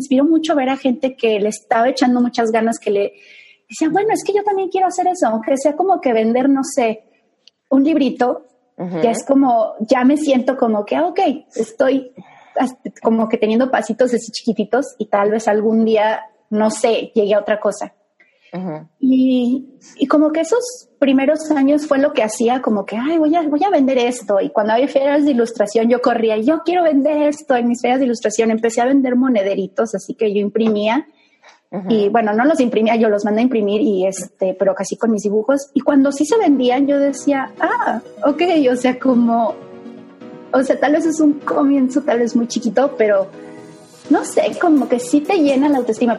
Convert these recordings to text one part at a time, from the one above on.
inspiró mucho ver a gente que le estaba echando muchas ganas, que le decía, bueno, es que yo también quiero hacer eso, aunque sea como que vender, no sé, un librito, ya es como, ya me siento como que, ah, ok, estoy como que teniendo pasitos así chiquititos y tal vez algún día, no sé, llegue a otra cosa. Y, y, como que esos primeros años fue lo que hacía, como que, ay, voy a, voy a vender esto. Y cuando había ferias de ilustración, yo corría, yo quiero vender esto. En mis ferias de ilustración empecé a vender monederitos, así que yo imprimía. Y bueno, no los imprimía, yo los mandé a imprimir y este, pero casi con mis dibujos. Y cuando sí se vendían, yo decía, ah, ok, o sea, como, o sea, tal vez es un comienzo, tal vez muy chiquito, pero no sé, como que sí te llena la autoestima.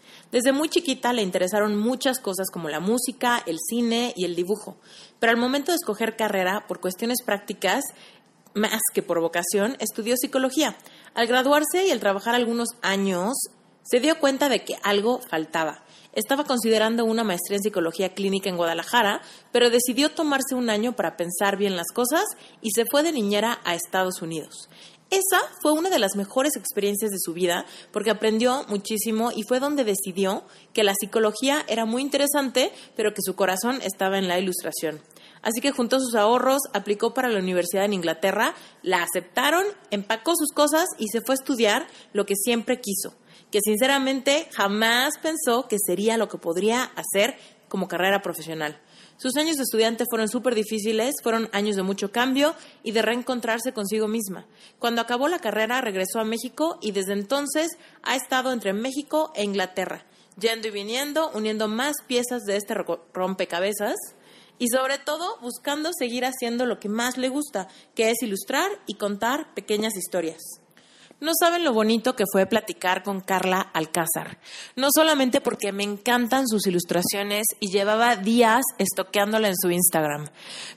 Desde muy chiquita le interesaron muchas cosas como la música, el cine y el dibujo, pero al momento de escoger carrera, por cuestiones prácticas, más que por vocación, estudió psicología. Al graduarse y al trabajar algunos años, se dio cuenta de que algo faltaba. Estaba considerando una maestría en psicología clínica en Guadalajara, pero decidió tomarse un año para pensar bien las cosas y se fue de niñera a Estados Unidos. Esa fue una de las mejores experiencias de su vida porque aprendió muchísimo y fue donde decidió que la psicología era muy interesante, pero que su corazón estaba en la ilustración. Así que juntó sus ahorros, aplicó para la universidad en Inglaterra, la aceptaron, empacó sus cosas y se fue a estudiar lo que siempre quiso, que sinceramente jamás pensó que sería lo que podría hacer como carrera profesional. Sus años de estudiante fueron súper difíciles, fueron años de mucho cambio y de reencontrarse consigo misma. Cuando acabó la carrera regresó a México y desde entonces ha estado entre México e Inglaterra, yendo y viniendo, uniendo más piezas de este rompecabezas y sobre todo buscando seguir haciendo lo que más le gusta, que es ilustrar y contar pequeñas historias. No saben lo bonito que fue platicar con Carla Alcázar. No solamente porque me encantan sus ilustraciones y llevaba días estoqueándola en su Instagram,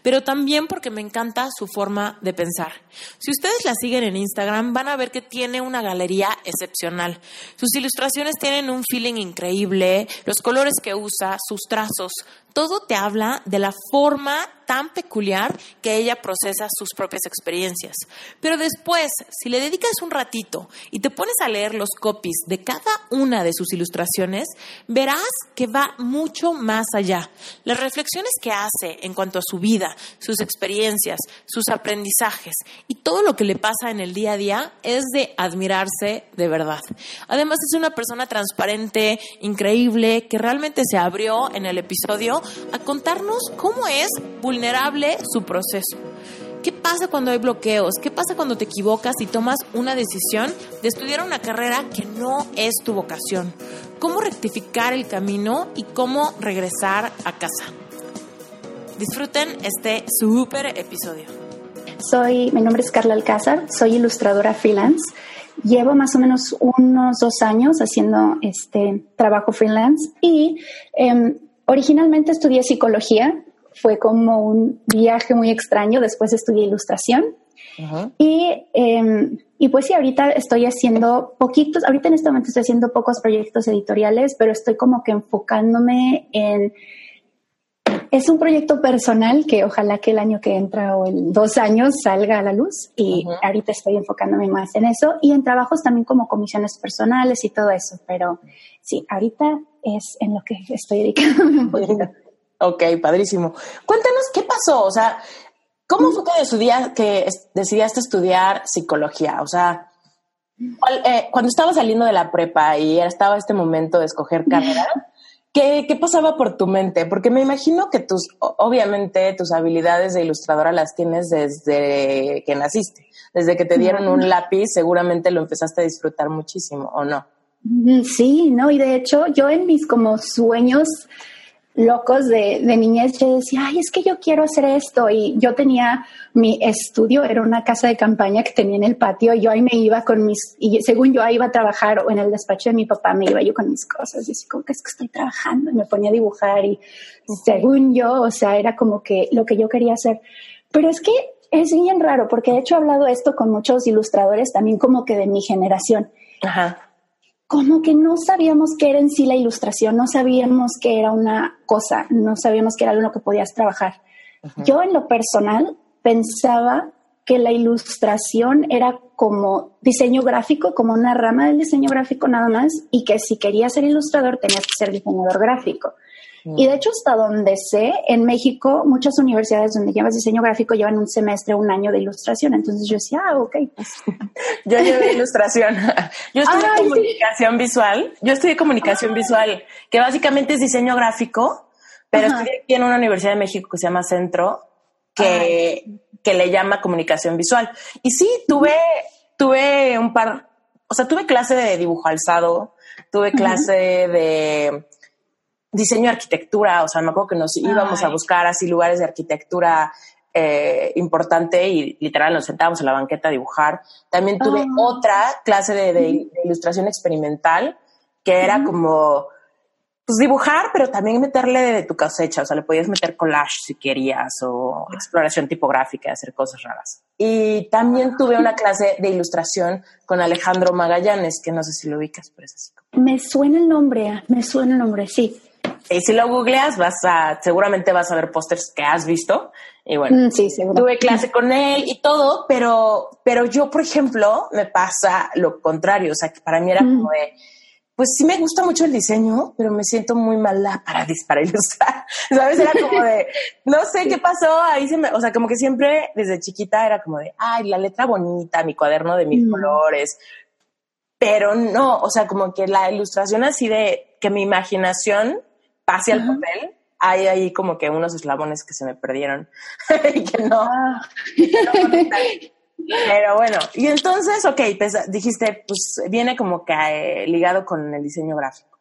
pero también porque me encanta su forma de pensar. Si ustedes la siguen en Instagram, van a ver que tiene una galería excepcional. Sus ilustraciones tienen un feeling increíble, los colores que usa, sus trazos, todo te habla de la forma tan peculiar que ella procesa sus propias experiencias. Pero después, si le dedicas un ratito y te pones a leer los copies de cada una de sus ilustraciones, verás que va mucho más allá. Las reflexiones que hace en cuanto a su vida, sus experiencias, sus aprendizajes y todo lo que le pasa en el día a día es de admirarse de verdad. Además es una persona transparente, increíble, que realmente se abrió en el episodio a contarnos cómo es vulnerable su proceso. ¿Qué pasa cuando hay bloqueos? ¿Qué pasa cuando te equivocas y tomas una decisión de estudiar una carrera que no es tu vocación? ¿Cómo rectificar el camino y cómo regresar a casa? Disfruten este súper episodio. Soy, mi nombre es Carla Alcázar, soy ilustradora freelance. Llevo más o menos unos dos años haciendo este trabajo freelance y em, Originalmente estudié psicología, fue como un viaje muy extraño, después estudié ilustración. Y, em, y pues sí, ahorita estoy haciendo poquitos, ahorita en este momento estoy haciendo pocos proyectos editoriales, pero estoy como que enfocándome en... Es un proyecto personal que ojalá que el año que entra o en dos años salga a la luz y ahorita estoy enfocándome más en eso y en trabajos también como comisiones personales y todo eso, pero sí, ahorita es en lo que estoy dedicándome un poquito. Ok, padrísimo. Cuéntanos qué pasó, o sea, ¿cómo fue que, que decidiste estudiar psicología? O sea, eh, cuando estaba saliendo de la prepa y estaba este momento de escoger carrera, ¿qué, ¿qué pasaba por tu mente? Porque me imagino que tus, obviamente, tus habilidades de ilustradora las tienes desde que naciste. Desde que te dieron un lápiz, seguramente lo empezaste a disfrutar muchísimo, ¿o no? Sí, no, y de hecho yo en mis como sueños locos de, de, niñez, yo decía, ay, es que yo quiero hacer esto. Y yo tenía mi estudio, era una casa de campaña que tenía en el patio, y yo ahí me iba con mis, y según yo iba a trabajar o en el despacho de mi papá, me iba yo con mis cosas, y así como que es que estoy trabajando, y me ponía a dibujar, y según yo, o sea, era como que lo que yo quería hacer. Pero es que es bien raro, porque de hecho he hablado esto con muchos ilustradores, también como que de mi generación. Ajá como que no sabíamos qué era en sí la ilustración, no sabíamos que era una cosa, no sabíamos que era algo que podías trabajar. Yo en lo personal pensaba que la ilustración era como diseño gráfico, como una rama del diseño gráfico nada más, y que si querías ser ilustrador tenías que ser diseñador gráfico. Y de hecho, hasta donde sé, en México, muchas universidades donde llevas diseño gráfico llevan un semestre, un año de ilustración. Entonces yo decía, ah, ok. yo llevé ilustración. Yo estudié comunicación visual. Yo estudié comunicación visual, que básicamente es diseño gráfico, pero estudié aquí en una universidad de México que se llama Centro, que, que le llama comunicación visual. Y sí, tuve, tuve un par, o sea, tuve clase de dibujo alzado, tuve clase de diseño de arquitectura, o sea, me acuerdo que nos íbamos a buscar así lugares de arquitectura eh, importante y literal nos sentábamos en la banqueta a dibujar. También tuve ah. otra clase de, ilustración experimental que era como pues dibujar, pero también meterle de tu cosecha, o sea, le podías meter collage si querías o exploración tipográfica, hacer cosas raras. Y también tuve una clase de ilustración con Alejandro Magallanes, que no sé si lo ubicas, pero es así. Me suena el nombre, me suena el nombre, sí. Y si lo googleas, vas a, seguramente vas a ver pósters que has visto. Y bueno, mm, tuve clase con él y todo, pero, pero yo, por ejemplo, me pasa lo contrario. O sea, que para mí era mm. como de, pues sí me gusta mucho el diseño, pero me siento muy mala para, para ilustrar. ¿Sabes? Era como de, no sé qué pasó, ahí se me, o sea, como que siempre desde chiquita era como de, ay, la letra bonita, mi cuaderno de mil mm. colores. Pero no, o sea, como que la ilustración así de que mi imaginación pase al papel, hay ahí como que unos eslabones que se me perdieron y que no. Ah. Pero bueno, y entonces, ok, dijiste, pues viene como que eh, ligado con el diseño gráfico.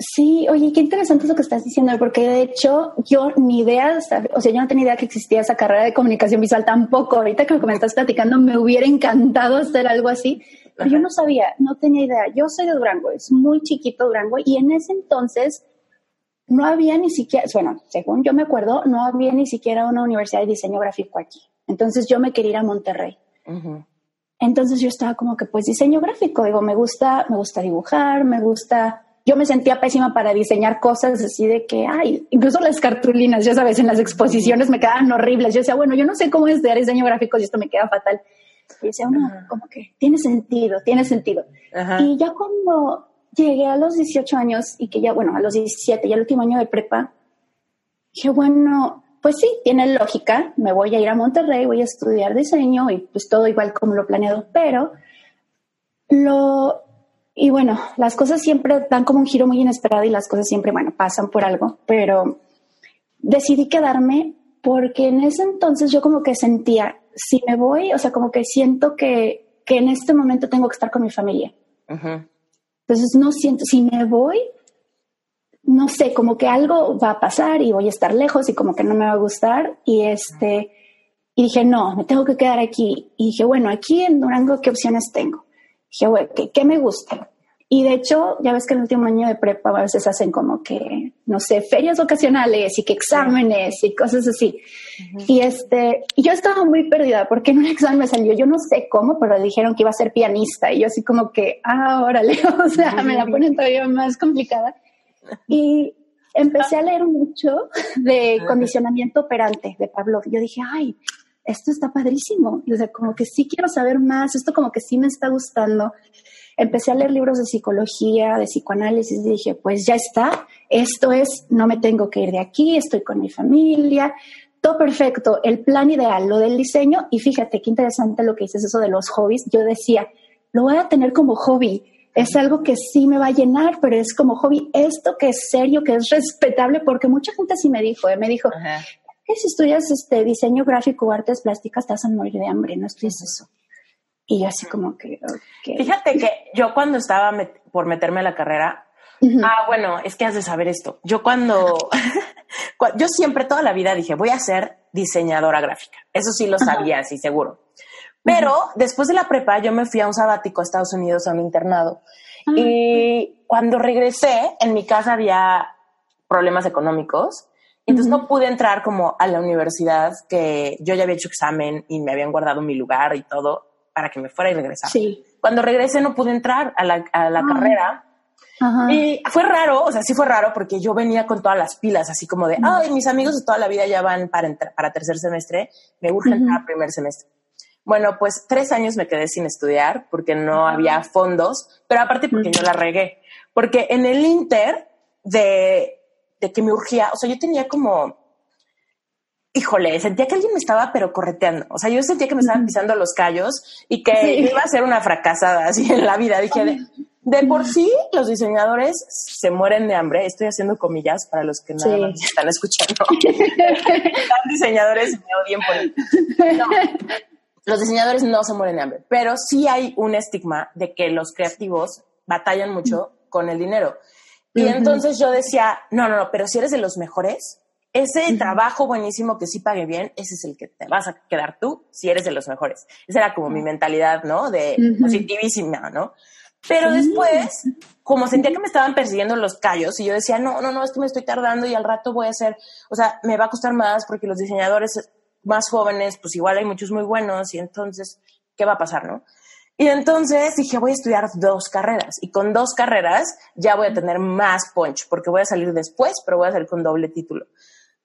Sí, oye, qué interesante lo que estás diciendo, porque de hecho yo ni idea, o sea, yo no tenía idea que existía esa carrera de comunicación visual tampoco. Ahorita que me estás platicando, me hubiera encantado hacer algo así, pero yo no sabía, no tenía idea. Yo soy de Durango, es muy chiquito Durango, y en ese entonces no había ni siquiera, bueno, según yo me acuerdo, no había ni siquiera una universidad de diseño gráfico aquí. Entonces yo me quería ir a Monterrey. Entonces yo estaba como que, pues diseño gráfico, digo, me gusta, me gusta dibujar, me gusta. Yo me sentía pésima para diseñar cosas así de que, ay, incluso las cartulinas, ya sabes, en las exposiciones me quedaban horribles. Yo decía, bueno, yo no sé cómo es de diseño gráfico y esto me queda fatal. Y decía, bueno, como que tiene sentido, tiene sentido. Y ya como llegué a los 18 años y que ya, bueno, a los 17, ya el último año de prepa, dije, bueno, pues sí, tiene lógica, me voy a ir a Monterrey, voy a estudiar diseño y pues todo igual como lo planeado, pero lo, y bueno, las cosas siempre dan como un giro muy inesperado y las cosas siempre, bueno, pasan por algo, pero decidí quedarme porque en ese entonces yo como que sentía, si me voy, o sea, como que siento que, que en este momento tengo que estar con mi familia. Entonces no siento, si me voy, no sé, como que algo va a pasar y voy a estar lejos y como que no me va a gustar. Y este, y dije, no, me tengo que quedar aquí. Y dije, bueno, aquí en Durango, ¿qué opciones tengo? Dije, bueno, ¿qué, me gusta? Y de hecho, ya ves que en el último año de prepa a veces hacen como que, no sé, ferias ocasionales y que exámenes y cosas así. Y este, y yo estaba muy perdida porque en un examen me salió, yo no sé cómo, pero dijeron que iba a ser pianista y yo así como que, ah, órale, o sea, me la ponen todavía más complicada. Y empecé a leer mucho de condicionamiento operante de Pablo. Yo dije, ay, esto está padrísimo. Y, o sea, como que sí quiero saber más, esto como que sí me está gustando empecé a leer libros de psicología, de psicoanálisis y dije, pues ya está, esto es, no me tengo que ir de aquí, estoy con mi familia, todo perfecto, el plan ideal, lo del diseño y fíjate qué interesante lo que dices eso de los hobbies, yo decía, lo voy a tener como hobby, es algo que sí me va a llenar, pero es como hobby, esto que es serio, que es respetable, porque mucha gente sí me dijo, ¿eh? me dijo, que si estudias este diseño gráfico o artes plásticas te vas a morir de hambre, no estudias eso. Y yo así como que... Fíjate que yo cuando estaba por meterme a la carrera, ah, bueno, es que has de saber esto. Yo cuando, yo siempre toda la vida dije, voy a ser diseñadora gráfica. Eso sí lo sabía, sí, seguro. Pero después de la prepa yo me fui a un sabático a Estados Unidos a un internado. Ah, y cuando regresé, en mi casa había problemas económicos. Entonces no pude entrar como a la universidad que yo ya había hecho examen y me habían guardado mi lugar y todo para que me fuera y regresara. Sí. Cuando regresé no pude entrar a la, a la ah. carrera. Y fue raro, o sea, sí fue raro porque yo venía con todas las pilas, así como de, ay, mis amigos de toda la vida ya van para, para tercer semestre, me urge entrar a primer semestre. Bueno, pues tres años me quedé sin estudiar porque no había fondos, pero aparte porque yo la regué. Porque en el Inter de, de que me urgía, o sea, yo tenía como híjole, sentía que alguien me estaba pero correteando. O sea, yo sentía que me estaban pisando los callos y que iba a ser una fracasada así en la vida. Dije, de, por sí los diseñadores se mueren de hambre. Estoy haciendo comillas para los que nada más están escuchando. los diseñadores me odien por los diseñadores no se mueren de hambre, pero sí hay un estigma de que los creativos batallan mucho con el dinero. Y entonces yo decía, no, no, no, pero si eres de los mejores, ese trabajo buenísimo que sí pague bien, ese es el que te vas a quedar tú si eres de los mejores. Esa era como mi mentalidad, ¿no? De positivísima, ¿no? Pero después, como sentía que me estaban persiguiendo los callos y yo decía, no, no, no, es que me estoy tardando y al rato voy a hacer, o sea, me va a costar más porque los diseñadores más jóvenes, pues igual hay muchos muy buenos y entonces, ¿qué va a pasar, no? Y entonces dije, voy a estudiar dos carreras y con dos carreras ya voy a tener más punch porque voy a salir después, pero voy a salir con doble título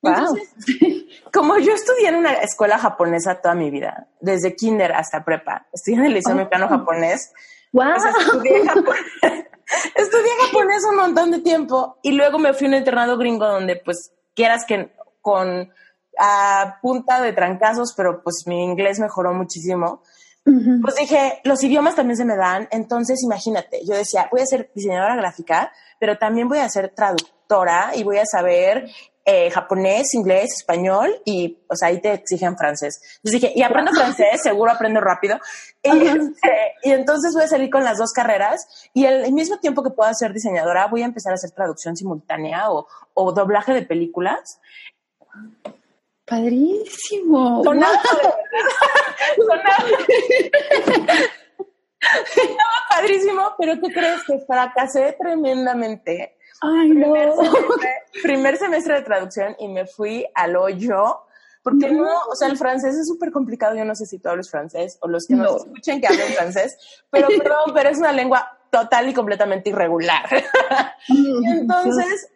como yo estudié en una escuela japonesa toda mi vida, desde kinder hasta prepa, estudié en el liceo mexicano japonés. Wow. estudié, japonés, un montón de tiempo y luego me fui a un internado gringo donde pues quieras que con a punta de trancazos, pero pues mi inglés mejoró muchísimo. Pues dije, los idiomas también se me dan, entonces imagínate, yo decía, voy a ser diseñadora gráfica, pero también voy a ser traductora y voy a saber eh, japonés, inglés, español y, sea, ahí te exigen francés. Entonces dije, y aprendo francés, seguro aprendo rápido. Este, y, entonces voy a salir con las dos carreras y al mismo tiempo que pueda ser diseñadora, voy a empezar a hacer traducción simultánea o, o doblaje de películas. Padrísimo. Sonaba, padrísimo, pero ¿qué crees? Que fracasé tremendamente Ay, no. Primer semestre, de traducción y me fui al hoyo. Porque no, o sea, el francés es súper complicado. Yo no sé si tú hablas francés o los que no. nos escuchen que hablan francés, pero perdón, pero es una lengua total y completamente irregular. entonces,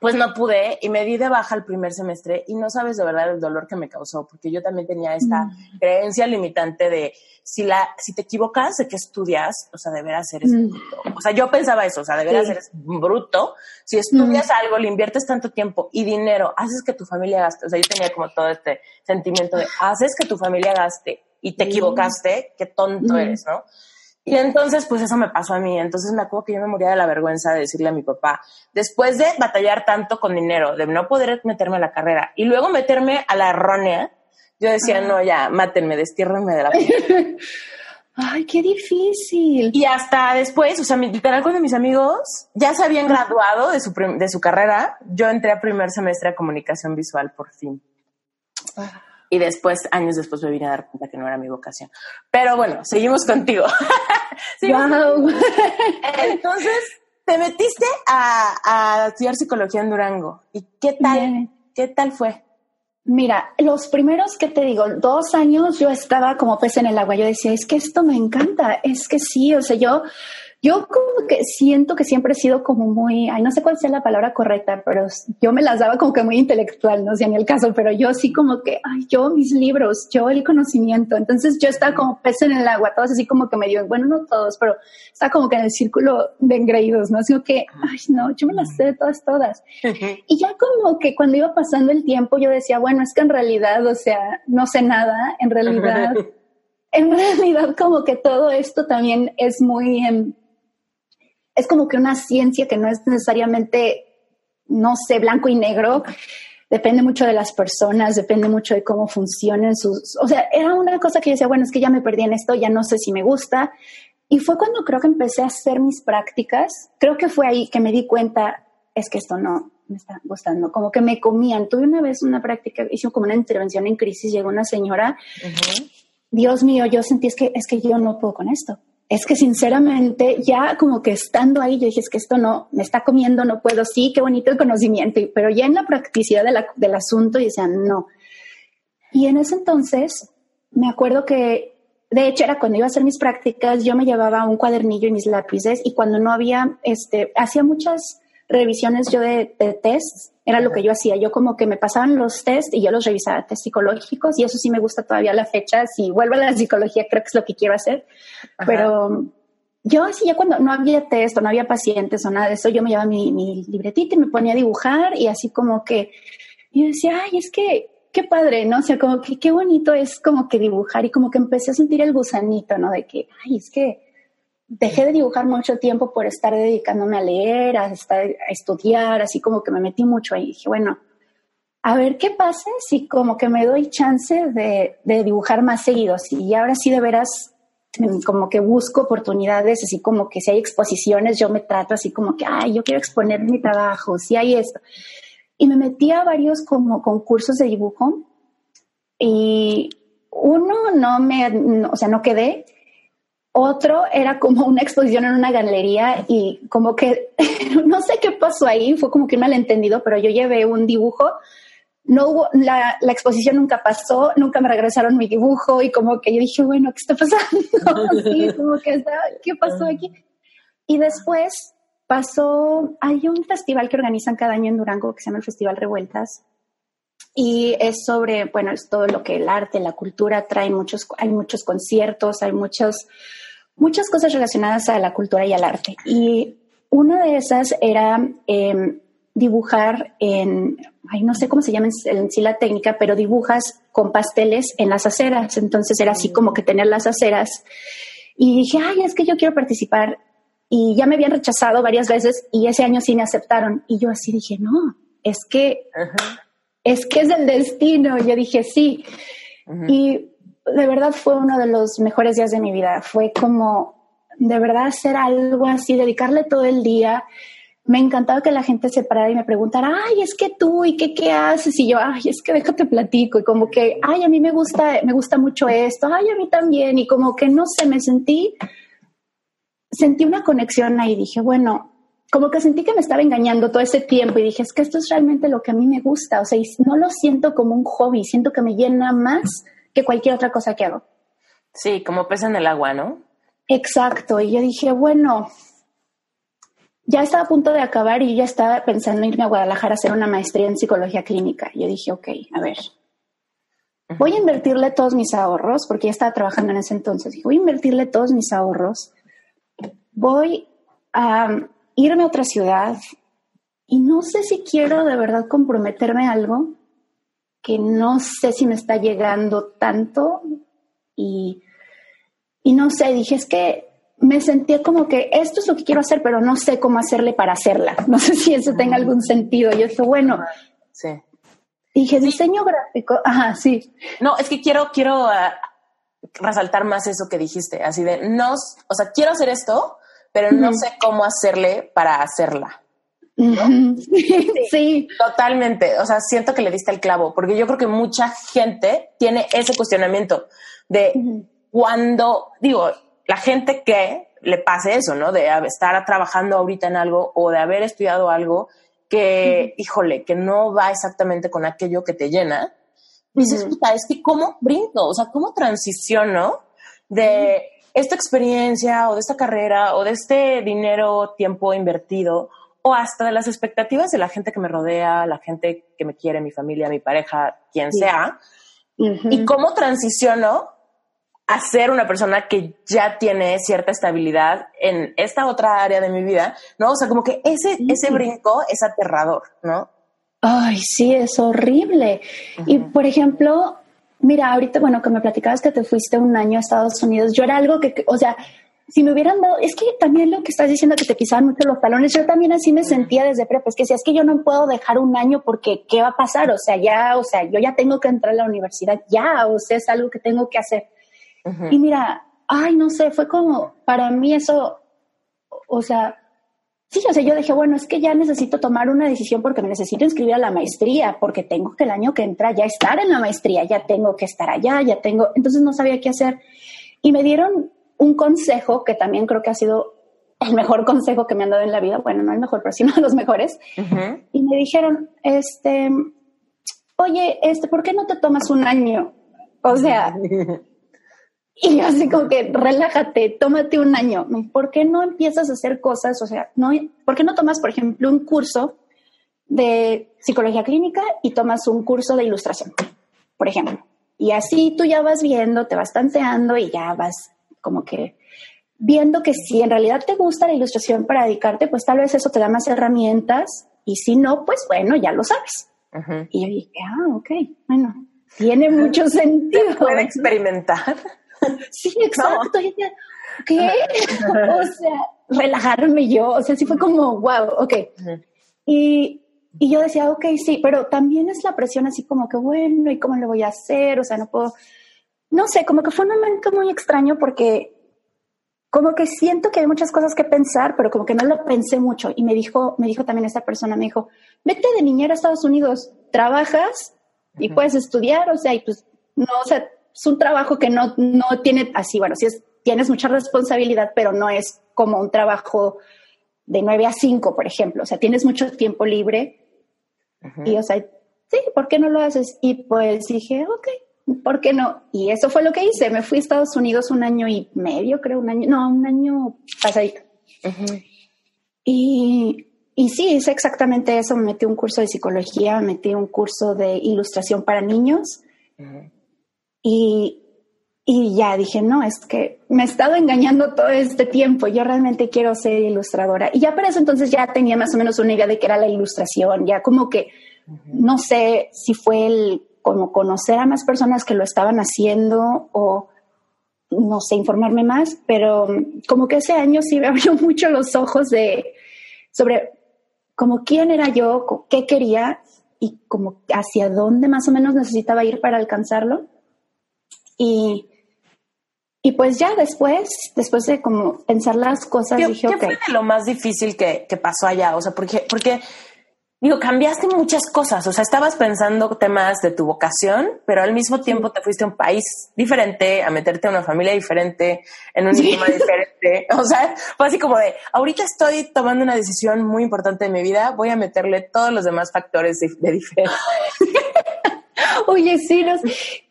pues no pude y me di de baja el primer semestre y no sabes de verdad el dolor que me causó, porque yo también tenía esta mm. creencia limitante de si la si te equivocas de que estudias, o sea, de veras eres mm. bruto. O sea, yo pensaba eso, o sea, de veras eres bruto. Si estudias mm. algo, le inviertes tanto tiempo y dinero, haces que tu familia gaste. O sea, yo tenía como todo este sentimiento de haces que tu familia gaste y te equivocaste, qué tonto eres, ¿no? Y entonces, pues eso me pasó a mí. Entonces me acuerdo que yo me moría de la vergüenza de decirle a mi papá, después de batallar tanto con dinero, de no poder meterme a la carrera y luego meterme a la errónea, yo decía, no, ya, mátenme, destiérrenme de la Ay, qué difícil. Y hasta después, o sea, literal, cuando mis amigos ya se habían graduado de su, de su carrera, yo entré a primer semestre de comunicación visual por fin. Ah. Y después, años después, me vine a dar cuenta que no era mi vocación. Pero bueno, seguimos contigo. Entonces, te metiste a, a, estudiar psicología en Durango. ¿Y qué tal? ¿Qué tal fue? Mira, los primeros que te digo, dos años yo estaba como pez en el agua. Yo decía, es que esto me encanta, es que sí, o sea, yo yo como que siento que siempre he sido como muy, ay, no sé cuál sea la palabra correcta, pero yo me las daba como que muy intelectual, no sé en el caso, pero yo sí como que, ay, yo mis libros, yo el conocimiento. Entonces yo estaba como pez en el agua, todos así como que me dio, bueno, no todos, pero estaba como que en el círculo de engreídos, ¿no? Así que, ay, no, yo me las sé de todas, todas. Y ya como que cuando iba pasando el tiempo yo decía, bueno, es que en realidad, o sea, no sé nada, en realidad, en realidad como que todo esto también es muy... en es como que una ciencia que no es necesariamente, no sé, blanco y negro. Depende mucho de las personas, depende mucho de cómo funcionan sus... O sea, era una cosa que yo decía, bueno, es que ya me perdí en esto, ya no sé si me gusta. Y fue cuando creo que empecé a hacer mis prácticas, creo que fue ahí que me di cuenta, es que esto no me está gustando, como que me comían. Tuve una vez una práctica, hice como una intervención en crisis, llegó una señora, Dios mío, yo sentí es que, es que yo no puedo con esto es que sinceramente ya como que estando ahí yo dije, es que esto no, me está comiendo, no puedo, sí, qué bonito el conocimiento, pero ya en la practicidad del asunto y decían, no. Y en ese entonces me acuerdo que, de hecho era cuando iba a hacer mis prácticas, yo me llevaba un cuadernillo y mis lápices y cuando no había, este, hacía muchas revisiones yo de, de tests era lo que yo hacía. Yo como que me pasaban los test y yo los revisaba, test psicológicos, y eso sí me gusta todavía la fecha. Si vuelvo a la psicología, creo que es lo que quiero hacer. Pero yo así ya cuando no había test o no había pacientes o nada de eso, yo me llevaba mi, mi libretita y me ponía a dibujar y así como que yo decía, ay, es que qué padre, ¿no? O sea, como que qué bonito es como que dibujar y como que empecé a sentir el gusanito, ¿no? De que, ay, es que dejé de dibujar mucho tiempo por estar dedicándome a leer, a, estar, a estudiar, así como que me metí mucho ahí. Dije, bueno, a ver qué pasa si como que me doy chance de, dibujar más seguido. Y ahora sí de veras mm, como que busco oportunidades, así como que si hay exposiciones, yo me trato así como que, ay, yo quiero exponer mi trabajo, si hay esto. Y me metí a varios como concursos de dibujo y uno no me, o sea, no quedé, otro era como una exposición en una galería y como que no sé qué pasó ahí, fue como que un malentendido, pero yo llevé un dibujo. No hubo, la, la exposición nunca pasó, nunca me regresaron mi dibujo y como que yo dije, bueno, ¿qué está pasando? sí, como que está, ¿qué pasó aquí? Y después pasó, hay un festival que organizan cada año en Durango que se llama el Festival Revueltas y es sobre, bueno, es todo lo que el arte, la cultura trae muchos, hay muchos conciertos, hay muchos, muchas cosas relacionadas a la cultura y al arte. Y una de esas era em, dibujar en, ay, no sé cómo se llama en sí la técnica, pero dibujas con pasteles en las aceras. Entonces era así como que tener las aceras. Y dije, ay, es que yo quiero participar. Y ya me habían rechazado varias veces y ese año sí me aceptaron. Y yo así dije, no, es que, es que es el destino. Yo dije, sí. Y de verdad fue uno de los mejores días de mi vida. Fue como de verdad hacer algo así, dedicarle todo el día. Me encantaba que la gente se parara y me preguntara, ay, es que tú y qué, qué haces? Y yo, ay, es que déjate platico. Y como que, ay, a mí me gusta, me gusta mucho esto, ay, a mí también. Y como que no sé, me sentí, sentí una conexión ahí. Dije, bueno, como que sentí que me estaba engañando todo ese tiempo y dije, es que esto es realmente lo que a mí me gusta. O sea, no lo siento como un hobby, siento que me llena más que cualquier otra cosa que hago. Sí, como pesa en el agua, ¿no? Exacto. Y yo dije, bueno, ya estaba a punto de acabar y ya estaba pensando en irme a Guadalajara a hacer una maestría en psicología clínica. Yo dije, ok, a ver, voy a invertirle todos mis ahorros, porque ya estaba trabajando en ese entonces. Dije, voy a invertirle todos mis ahorros. Voy a irme a otra ciudad y no sé si quiero de verdad comprometerme a algo que no sé si me está llegando tanto y, y no sé, dije, es que me sentía como que esto es lo que quiero hacer, pero no sé cómo hacerle para hacerla. No sé si eso tenga algún sentido. Yo dije, bueno, sí. dije, diseño gráfico, ajá, sí. No, es que quiero, quiero ah, resaltar más eso que dijiste, así de, no, o sea, quiero hacer esto, pero no sé cómo hacerle para hacerla. Sí. Totalmente. O sea, siento que le diste el clavo, porque yo creo que mucha gente tiene ese cuestionamiento de cuando, digo, la gente que le pase eso, ¿no? De estar trabajando ahorita en algo o de haber estudiado algo que, híjole, que no va exactamente con aquello que te llena. Dices, puta, es que cómo brinco, o sea, cómo transiciono de esta experiencia o de esta carrera o de este dinero, tiempo invertido o hasta de las expectativas de la gente que me rodea, la gente que me quiere, mi familia, mi pareja, quien sea, y cómo transiciono a ser una persona que ya tiene cierta estabilidad en esta otra área de mi vida, ¿no? O sea, como que ese, ese brinco es aterrador, ¿no? Ay, sí, es horrible. Y por ejemplo, mira, ahorita, bueno, que me platicabas que te fuiste un año a Estados Unidos, yo era algo que, o sea, si me hubieran dado, es que también lo que estás diciendo que te pisaban mucho los talones, yo también así me sentía desde prepa, es que si es que yo no puedo dejar un año porque ¿qué va a pasar? O sea, ya, o sea, yo ya tengo que entrar a la universidad, ya, o sea, es algo que tengo que hacer. Y mira, ay, no sé, fue como, para mí eso, o sea, sí, o sea, yo dije, bueno, es que ya necesito tomar una decisión porque me necesito inscribir a la maestría, porque tengo que el año que entra ya estar en la maestría, ya tengo que estar allá, ya tengo, entonces no sabía qué hacer. Y me dieron un consejo que también creo que ha sido el mejor consejo que me han dado en la vida, bueno, no el mejor, pero sí uno de los mejores. Y me dijeron, este, oye, este, ¿por qué no te tomas un año? O sea, y yo así como que relájate, tómate un año. ¿Por qué no empiezas a hacer cosas? O sea, no, ¿por qué no tomas, por ejemplo, un curso de psicología clínica y tomas un curso de ilustración, por ejemplo? Y así tú ya vas viendo, te vas tanteando y ya vas como que viendo que si en realidad te gusta la ilustración para dedicarte, pues tal vez eso te da más herramientas y si no, pues bueno, ya lo sabes. Y yo dije, ah, ok, bueno, tiene mucho sentido. Puede experimentar. Sí, exacto. ¿Qué? o sea, relajarme yo, o sea, sí fue como, wow, ok. y, y yo decía, ok, sí, pero también es la presión así como que, bueno, ¿y cómo lo voy a hacer? O sea, no puedo no sé, como que fue un momento muy extraño porque como que siento que hay muchas cosas que pensar, pero como que no lo pensé mucho. Y me dijo, me dijo también esta persona, me dijo, vete de niñera a Estados Unidos, trabajas y puedes estudiar, o sea, y pues no, o sea, es un trabajo que no, no tiene así, bueno, sí es, tienes mucha responsabilidad, pero no es como un trabajo de 9 a 5, por ejemplo, o sea, tienes mucho tiempo libre y, o sea, sí, ¿por qué no lo haces? Y pues dije, ok, ¿por qué no? Y eso fue lo que hice. Me fui a Estados Unidos un año y medio, creo, un año, no, un año pasadito. y, y sí, hice exactamente eso. Me metí un curso de psicología, me metí un curso de ilustración para niños. y, y ya dije, no, es que me he estado engañando todo este tiempo. Yo realmente quiero ser ilustradora. Y ya para eso entonces ya tenía más o menos una idea de qué era la ilustración. Ya como que, no sé si fue el como conocer a más personas que lo estaban haciendo o no sé, informarme más, pero como que ese año sí me abrió mucho los ojos de sobre como quién era yo, qué quería y como hacia dónde más o menos necesitaba ir para alcanzarlo. Y, y pues ya después, después de como pensar las cosas, dije, ¿qué fue lo más difícil que, que pasó allá? O sea, porque, porque digo, cambiaste muchas cosas, o sea, estabas pensando temas de tu vocación, pero al mismo tiempo te fuiste a un país diferente, a meterte a una familia diferente, en un idioma diferente, o sea, fue así como de, ahorita estoy tomando una decisión muy importante de mi vida, voy a meterle todos los demás factores de, de diferencia. Oye, sí,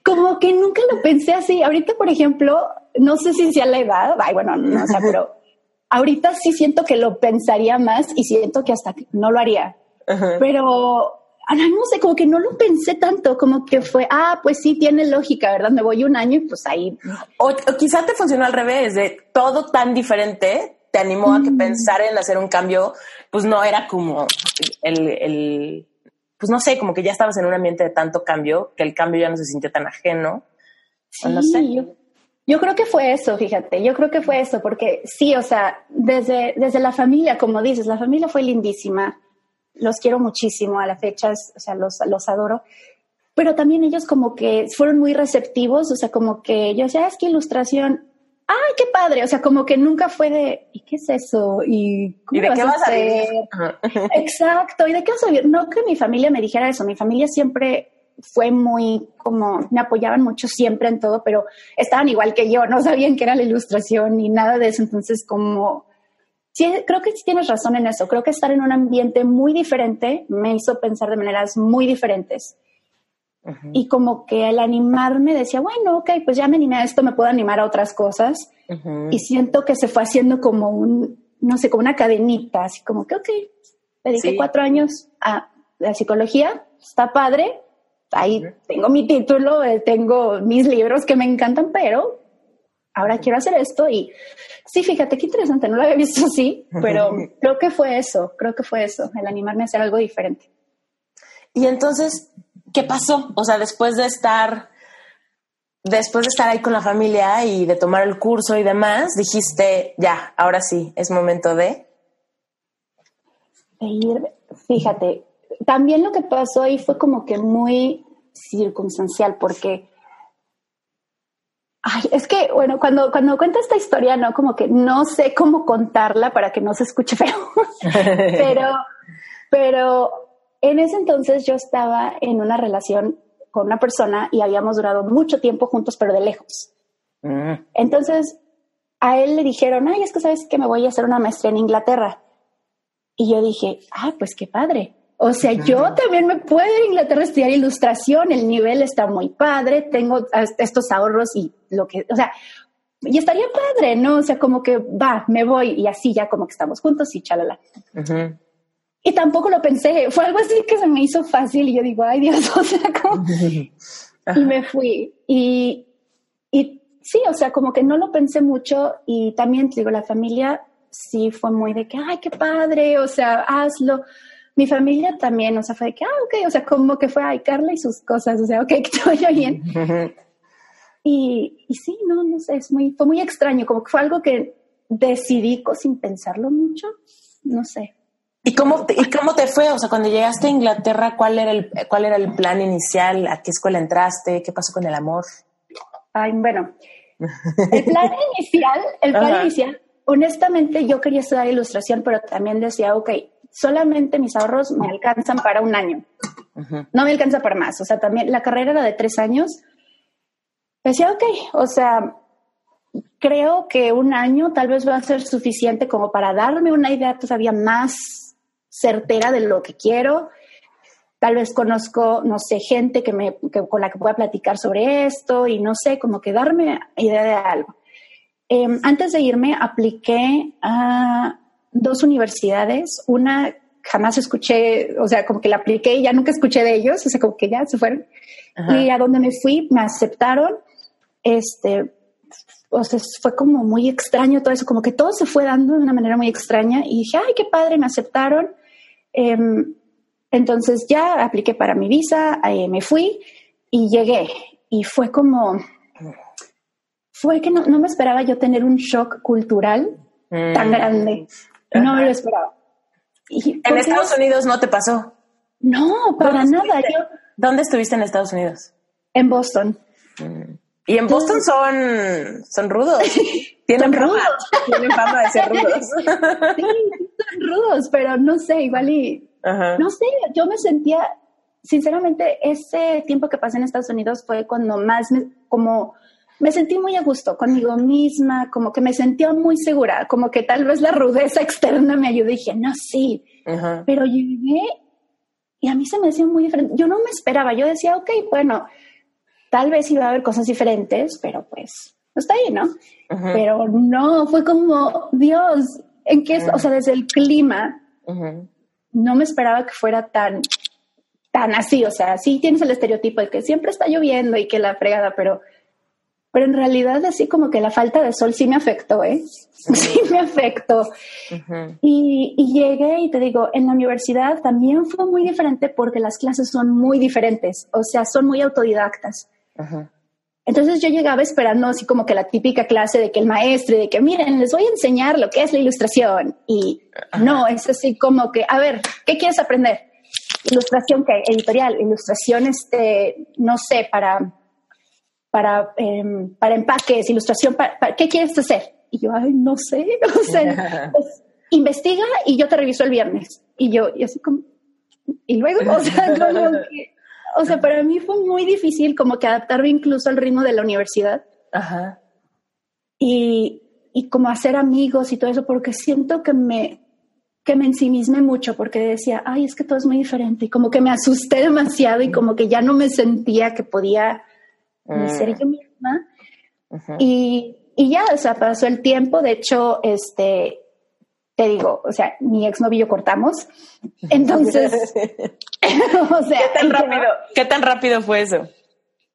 como que nunca lo pensé así. Ahorita, por ejemplo, no sé si sea la edad, ay, bueno, no, sé, pero ahorita sí siento que lo pensaría más y siento que hasta no lo haría. Pero no sé, como que no lo pensé tanto, como que fue, ah, pues sí, tiene lógica, ¿verdad? Me voy un año y pues ahí. O, quizá te funcionó al revés, de todo tan diferente, te animó a que mm. pensar en hacer un cambio, pues no era como el, el, pues no sé, como que ya estabas en un ambiente de tanto cambio, que el cambio ya no se sintió tan ajeno. Sí, no sé. Yo, yo creo que fue eso, fíjate, yo creo que fue eso, porque sí, o sea, desde, desde la familia, como dices, la familia fue lindísima los quiero muchísimo a la fecha, o sea, los, los adoro. Pero también ellos como que fueron muy receptivos, o sea, como que yo decía, es que ilustración, ¡ay, qué padre! O sea, como que nunca fue de, ¿y qué es eso? ¿Y, ¿Y de qué vas a hacer? Exacto, ¿y de qué vas a vivir? No que mi familia me dijera eso, mi familia siempre fue muy como, me apoyaban mucho siempre en todo, pero estaban igual que yo, no sabían qué era la ilustración ni nada de eso, entonces como Sí, creo que sí tienes razón en eso. Creo que estar en un ambiente muy diferente me hizo pensar de maneras muy diferentes. Y como que al animarme decía, bueno, ok, pues ya me animé a esto, me puedo animar a otras cosas. Y siento que se fue haciendo como un, no sé, como una cadenita, así como que, ok, dediqué cuatro años a la psicología, está padre, ahí tengo mi título, eh, tengo mis libros que me encantan, pero ahora quiero hacer esto y sí, fíjate qué interesante, no lo había visto así, pero creo que fue eso, creo que fue eso, el animarme a hacer algo diferente. Y entonces, ¿qué pasó? O sea, después de estar después de estar ahí con la familia y de tomar el curso y demás, dijiste, ya, ahora sí, es momento de... De ir, fíjate, también lo que pasó ahí fue como que muy circunstancial, porque... Ay, es que, bueno, cuando, cuando cuento esta historia, no, como que no sé cómo contarla para que no se escuche feo, pero, pero en ese entonces yo estaba en una relación con una persona y habíamos durado mucho tiempo juntos, pero de lejos. Mm. Entonces, a él le dijeron, ay, es que sabes que me voy a hacer una maestría en Inglaterra. Y yo dije, ah, pues qué padre. O sea, yo también me puedo ir a Inglaterra a estudiar ilustración, el nivel está muy padre, tengo estos ahorros y lo que, o sea, y estaría padre, ¿no? O sea, como que va, me voy y así ya como que estamos juntos y chalala. Y tampoco lo pensé, fue algo así que se me hizo fácil y yo digo, ay Dios, o sea, como... y me fui. Y, y sí, o sea, como que no lo pensé mucho y también, te digo, la familia sí fue muy de que, ay, qué padre, o sea, hazlo. Mi familia también, o sea, fue de que, ah, ok, o sea, como que fue, ay, Carla y sus cosas, o sea, ok, que te vaya bien. y, y sí, no, no sé, es muy, fue muy extraño, como que fue algo que decidí sin pensarlo mucho, no sé. ¿Y cómo, te, ¿Y cómo te fue? O sea, cuando llegaste a Inglaterra, ¿cuál era, el, ¿cuál era el plan inicial? ¿A qué escuela entraste? ¿Qué pasó con el amor? Ay, bueno, el plan inicial, el plan inicial, honestamente yo quería estudiar ilustración, pero también decía, ok, solamente mis ahorros me alcanzan para un año. No me alcanza para más. O sea, también la carrera era de tres años. Decía, ok, o sea, creo que un año tal vez va a ser suficiente como para darme una idea todavía más certera de lo que quiero. Tal vez conozco, no sé, gente que me, con la que pueda platicar sobre esto y no sé, como que darme idea de algo. Em, antes de irme, apliqué a dos universidades. Una jamás escuché, o sea, como que la apliqué y ya nunca escuché de ellos, o sea, como que ya se fueron. Y a donde me fui, me aceptaron. Este, o sea, fue como muy extraño todo eso, como que todo se fue dando de una manera muy extraña y dije, ay, qué padre, me aceptaron. Em, entonces ya apliqué para mi visa, eh, me fui y llegué. Y fue como, fue que no, me esperaba yo tener un shock cultural tan mm. No me lo esperaba. ¿En Estados Unidos no te pasó? No, para nada. ¿Dónde estuviste en Estados Unidos? En Boston. Mm. Y en Boston son, son rudos. Tienen rudos. Tienen fama de ser rudos. sí, son rudos, pero no sé, igual y... No sé, yo me sentía, sinceramente, ese tiempo que pasé en Estados Unidos fue cuando más me, como, me sentí muy a gusto conmigo misma, como que me sentía muy segura, como que tal vez la rudeza externa me ayudó y dije, no, sí, pero llegué y a mí se me decía muy diferente. Yo no me esperaba, yo decía, ok, bueno, tal vez iba a haber cosas diferentes, pero pues está ahí, ¿no? Pero no, fue como, Dios, ¿en qué? O sea, desde el clima, no me esperaba que fuera tan, tan así. O sea, sí tienes el estereotipo de que siempre está lloviendo y que la fregada, pero, pero en realidad así como que la falta de sol sí me afectó, ¿eh? Sí me afectó. y, y llegué y te digo, en la universidad también fue muy diferente porque las clases son muy diferentes, o sea, son muy autodidactas. Entonces yo llegaba esperando así como que la típica clase de que el maestro, de que miren, les voy a enseñar lo que es la ilustración. Y no, es así como que, a ver, ¿qué quieres aprender? Ilustración que editorial, ilustración, este, no sé, para, para, em, para empaques, ilustración, para, ¿qué quieres hacer? Y yo, ay, no sé, o sea, pues, investiga y yo te reviso el viernes. Y yo, y así como, y luego, o sea, como que, o sea, para mí fue muy difícil como que adaptarme incluso al ritmo de la universidad. Ajá. Y, y como hacer amigos y todo eso, porque siento que me, que me ensimisme mucho, porque decía, ay, es que todo es muy diferente. Y como que me asusté demasiado y como que ya no me sentía que podía ser mm. yo misma. Y, y ya, o sea, pasó el tiempo. De hecho, este, te digo, o sea, mi exnovio y yo cortamos. Entonces, o sea, ¿qué tan rápido, ¿qué tan rápido fue eso?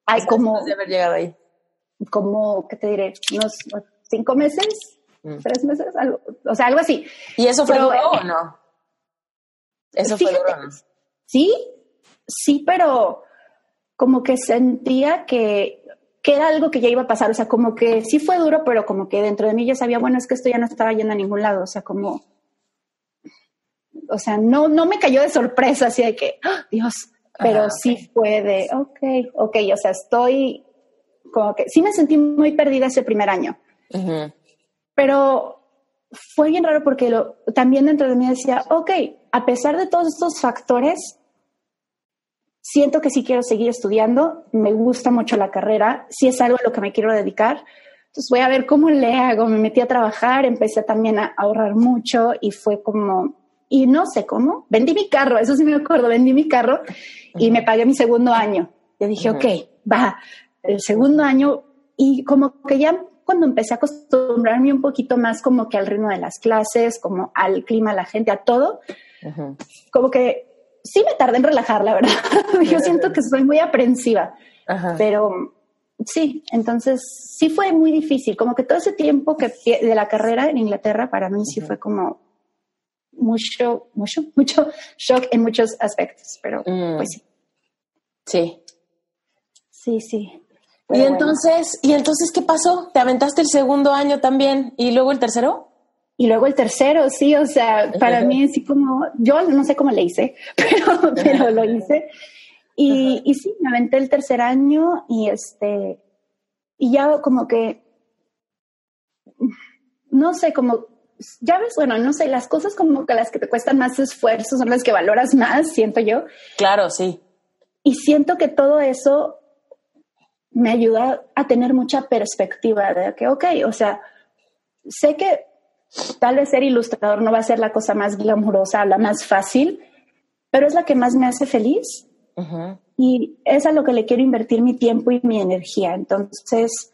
Hay como de haber llegado ahí. Como, ¿qué te diré? Unos cinco meses, mm. tres meses, algo, o sea, algo así. ¿Y eso fue duro o no? Eso fue duro. Sí, sí, pero como que sentía que que era algo que ya iba a pasar, o sea, como que sí fue duro, pero como que dentro de mí ya sabía, bueno, es que esto ya no estaba yendo a ningún lado, o sea, como, o sea, no, no me cayó de sorpresa, así de que, ¡ah! Dios, pero sí fue de, ok, ok, o sea, estoy como que, sí me sentí muy perdida ese primer año, pero fue bien raro porque lo, también dentro de mí decía, ok, a pesar de todos estos factores, siento que sí quiero seguir estudiando, me gusta mucho la carrera, sí es algo a lo que me quiero dedicar. Entonces voy a ver cómo le hago. Me metí a trabajar, empecé también a ahorrar mucho y fue como, y no sé cómo, vendí mi carro, eso sí me acuerdo, vendí mi carro y me pagué mi segundo año. Yo dije, ok, va, el segundo año y como que ya cuando empecé a acostumbrarme un poquito más como que al ritmo de las clases, como al clima, a la gente, a todo, como que sí me tardé en relajar, la verdad. Yo siento que soy muy aprensiva, pero sí, entonces sí fue muy difícil, como que todo ese tiempo que de la carrera en Inglaterra para mí sí fue como mucho, mucho, mucho shock en muchos aspectos, pero mm. pues sí. Sí. Sí, sí y entonces, ¿y entonces qué pasó? ¿Te aventaste el segundo año también y luego el tercero? Y luego el tercero, sí, o sea, para mí así como, yo no sé cómo le hice, pero, pero lo hice. Y, y sí, me aventé el tercer año y este, y ya como que, no sé, como, ya ves, bueno, no sé, las cosas como que las que te cuestan más esfuerzo son las que valoras más, siento yo. Claro, sí. Y siento que todo eso me ayuda a tener mucha perspectiva de que, ok, o sea, sé que tal vez ser ilustrador no va a ser la cosa más glamurosa, la más fácil, pero es la que más me hace feliz. Y es a lo que le quiero invertir mi tiempo y mi energía. Entonces,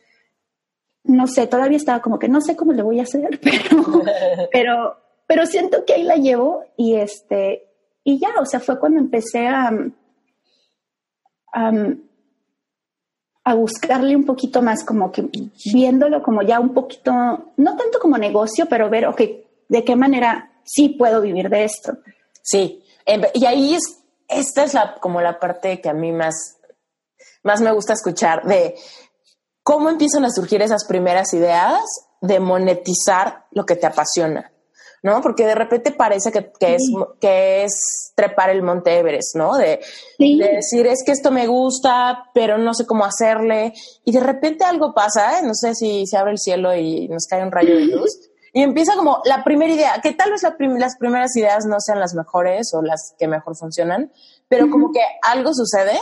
no sé, todavía estaba como que no sé cómo le voy a hacer, pero, pero, pero siento que ahí la llevo y este, y ya, o sea, fue cuando empecé a, a a buscarle un poquito más, como que viéndolo como ya un poquito, no tanto como negocio, pero ver, ok, de qué manera sí puedo vivir de esto. Sí, y ahí es, esta es la, como la parte que a mí más, más me gusta escuchar, de cómo empiezan a surgir esas primeras ideas de monetizar lo que te apasiona. ¿No? Porque de repente parece que, es, que es trepar el Monte Everest, ¿no? De, decir, es que esto me gusta, pero no sé cómo hacerle. Y de repente algo pasa, ¿eh? no sé si se abre el cielo y nos cae un rayo de luz. Y empieza como la primera idea, que tal vez las primeras ideas no sean las mejores o las que mejor funcionan, pero como que algo sucede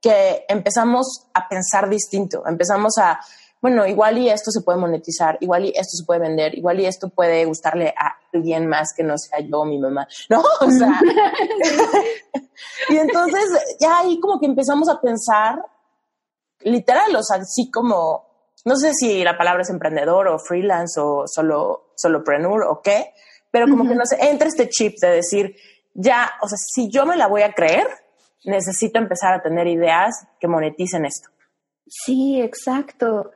que empezamos a pensar distinto, empezamos a bueno, igual y esto se puede monetizar, igual y esto se puede vender, igual y esto puede gustarle a alguien más que no sea yo o mi mamá, ¿no? O sea, y entonces ya ahí como que empezamos a pensar, literal, o sea, así como, no sé si la palabra es emprendedor o freelance o solo, solopreneur o qué, pero como que nos entra este chip de decir, ya, o sea, si yo me la voy a creer, necesito empezar a tener ideas que moneticen esto. Sí, exacto.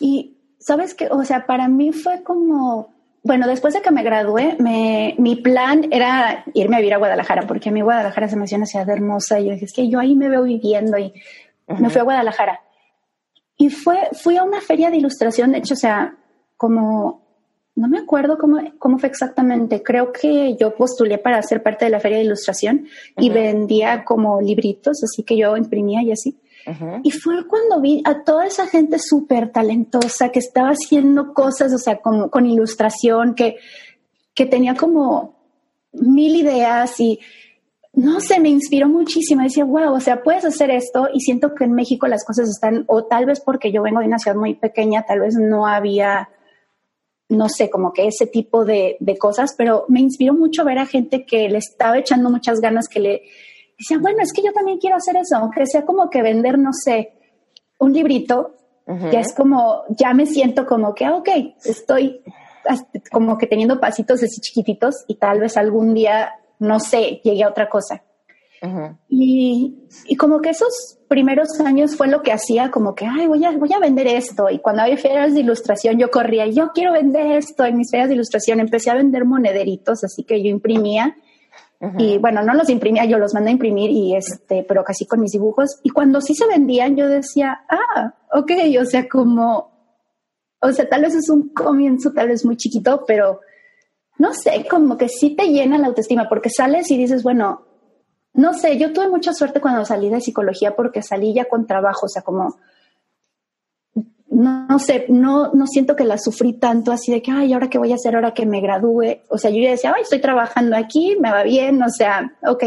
Y sabes que, o sea, para mí fue como, bueno, después de que me gradué, me, mi plan era irme a vivir a Guadalajara, porque a mí Guadalajara se me hacía una ciudad hermosa y yo dije, es que yo ahí me veo viviendo y me fui a Guadalajara. Y fue, fui a una feria de ilustración, de hecho, o sea, como, no me acuerdo cómo, cómo fue exactamente, creo que yo postulé para ser parte de la feria de ilustración y vendía como libritos, así que yo imprimía y así. Y fue cuando vi a toda esa gente súper talentosa que estaba haciendo cosas, o sea, como con ilustración, que, que tenía como mil ideas y no sé, me inspiró muchísimo. Decía, wow, o sea, puedes hacer esto y siento que en México las cosas están, o tal vez porque yo vengo de una ciudad muy pequeña, tal vez no había, no sé, como que ese tipo de, de cosas, pero me inspiró mucho ver a gente que le estaba echando muchas ganas, que le, decía, bueno, es que yo también quiero hacer eso, aunque sea como que vender, no sé, un librito, ya es como, ya me siento como que, ah, ok, estoy como que teniendo pasitos así chiquititos y tal vez algún día, no sé, llegue a otra cosa. y, y, como que esos primeros años fue lo que hacía, como que, ay, voy a, voy a vender esto. Y cuando había ferias de ilustración, yo corría, yo quiero vender esto. En mis ferias de ilustración empecé a vender monederitos, así que yo imprimía Y bueno, no los imprimía, yo los mandé a imprimir y este, pero casi con mis dibujos. Y cuando sí se vendían, yo decía, ah, ok, o sea, como, o sea, tal vez es un comienzo, tal vez muy chiquito, pero no sé, como que sí te llena la autoestima porque sales y dices, bueno, no sé, yo tuve mucha suerte cuando salí de psicología porque salí ya con trabajo, o sea, como no, sé, no, no siento que la sufrí tanto así de que, ay, ahora qué voy a hacer ahora que me gradúe. O sea, yo ya decía, ay, estoy trabajando aquí, me va bien, o sea, ok.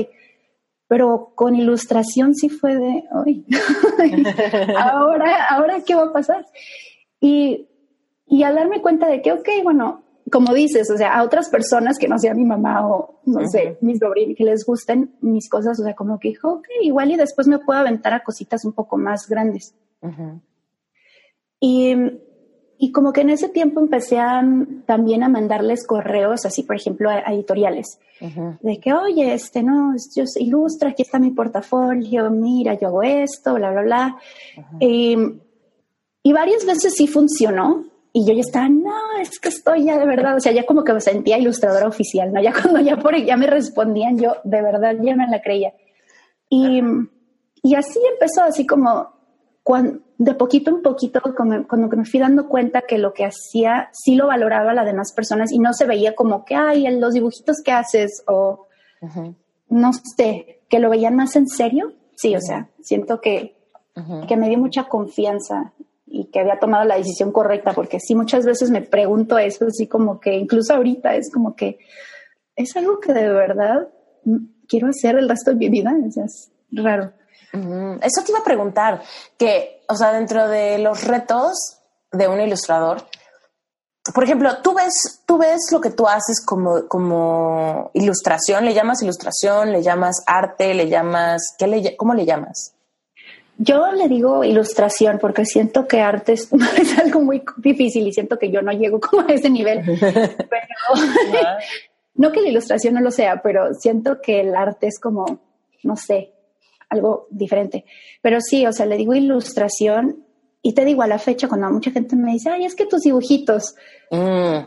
Pero con ilustración sí fue de, ay, ahora, ahora qué va a pasar. Y, y al darme cuenta de que, ok, bueno, como dices, o sea, a otras personas que no sea mi mamá o, no sé, mis sobrinos, que les gusten mis cosas, o sea, como que dijo, ok, igual y después me puedo aventar a cositas un poco más grandes. Y, y como que en ese tiempo empecé a, también a mandarles correos, así por ejemplo, a, editoriales, de que, oye, este, no, yo ilustra, aquí está mi portafolio, mira, yo hago esto, bla, bla, bla. Y, y, varias veces sí funcionó. Y yo ya estaba, no, es que estoy ya de verdad, o sea, ya como que me sentía ilustradora oficial, ¿no? Ya cuando ya, por, ya me respondían, yo de verdad ya me la creía. Y, y así empezó, así como, cuando, de poquito en poquito, cuando, me fui dando cuenta que lo que hacía sí lo valoraba las demás personas y no se veía como que, ay, los dibujitos que haces o no sé, que lo veían más en serio. Sí, o sea, siento que, que me dio mucha confianza y que había tomado la decisión correcta, porque sí, muchas veces me pregunto eso, así como que incluso ahorita es como que es algo que de verdad quiero hacer el resto de mi vida, es raro. Eso te iba a preguntar, que, o sea, dentro de los retos de un ilustrador, por ejemplo, tú ves, tú ves lo que tú haces como, como ilustración, le llamas ilustración, le llamas arte, le llamas, ¿qué le, ¿cómo le llamas? Yo le digo ilustración porque siento que arte es, algo muy difícil y siento que yo no llego como a ese nivel. no que la ilustración no lo sea, pero siento que el arte es como, no sé, algo diferente. Pero sí, o sea, le digo ilustración y te digo a la fecha cuando mucha gente me dice, ay, es que tus dibujitos mm.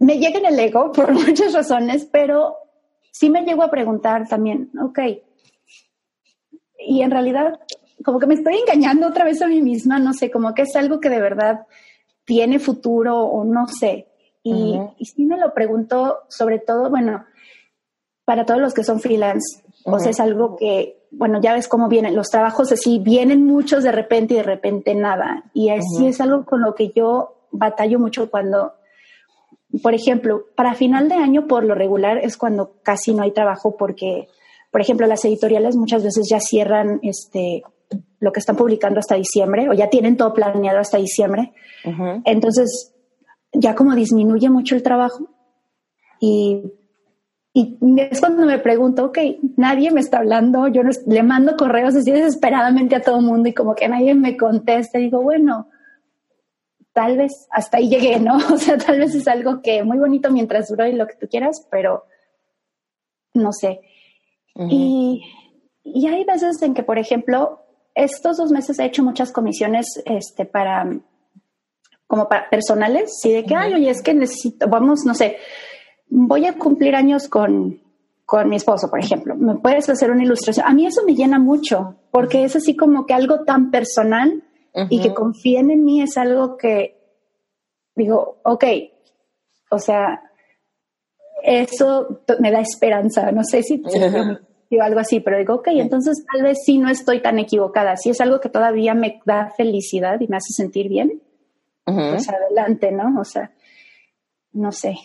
me llegan el ego por muchas razones, pero sí me llego a preguntar también, ok, y en realidad como que me estoy engañando otra vez a mí misma, no sé, como que es algo que de verdad tiene futuro o no sé. Y, y sí me lo pregunto sobre todo, bueno, para todos los que son freelance, o sea, es algo que, bueno, ya ves cómo vienen los trabajos así, vienen muchos de repente y de repente nada. Y así es algo con lo que yo batallo mucho cuando, por ejemplo, para final de año por lo regular es cuando casi no hay trabajo porque, por ejemplo, las editoriales muchas veces ya cierran este lo que están publicando hasta diciembre o ya tienen todo planeado hasta diciembre. Entonces, ya como disminuye mucho el trabajo y y es cuando me pregunto, ok, nadie me está hablando, yo le mando correos así desesperadamente a todo el mundo y como que nadie me contesta. digo, bueno, tal vez hasta ahí llegué, ¿no? O sea, tal vez es algo que muy bonito mientras duro y lo que tú quieras, pero no sé. y, y, hay veces en que, por ejemplo, estos dos meses he hecho muchas comisiones este, para, como para personales, sí, de que, ay, oye, es que necesito, vamos, no sé, voy a cumplir años con, con mi esposo, por ejemplo, ¿me puedes hacer una ilustración? A mí eso me llena mucho, porque es así como que algo tan personal y que confíen en mí es algo que digo, ok, o sea, eso me da esperanza, no sé si, digo algo así, pero digo, ok, entonces tal vez sí no estoy tan equivocada, si es algo que todavía me da felicidad y me hace sentir bien, pues adelante, ¿no? O sea, no sé.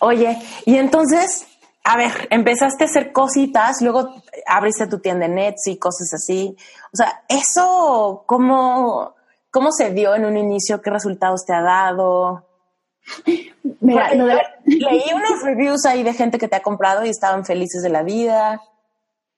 Oye, y entonces, a ver, empezaste a hacer cositas, luego abriste tu tienda en Etsy, y cosas así. O sea, eso, ¿cómo, cómo se dio en un inicio? ¿Qué resultados te ha dado? Mira, leí unos reviews ahí de gente que te ha comprado y estaban felices de la vida.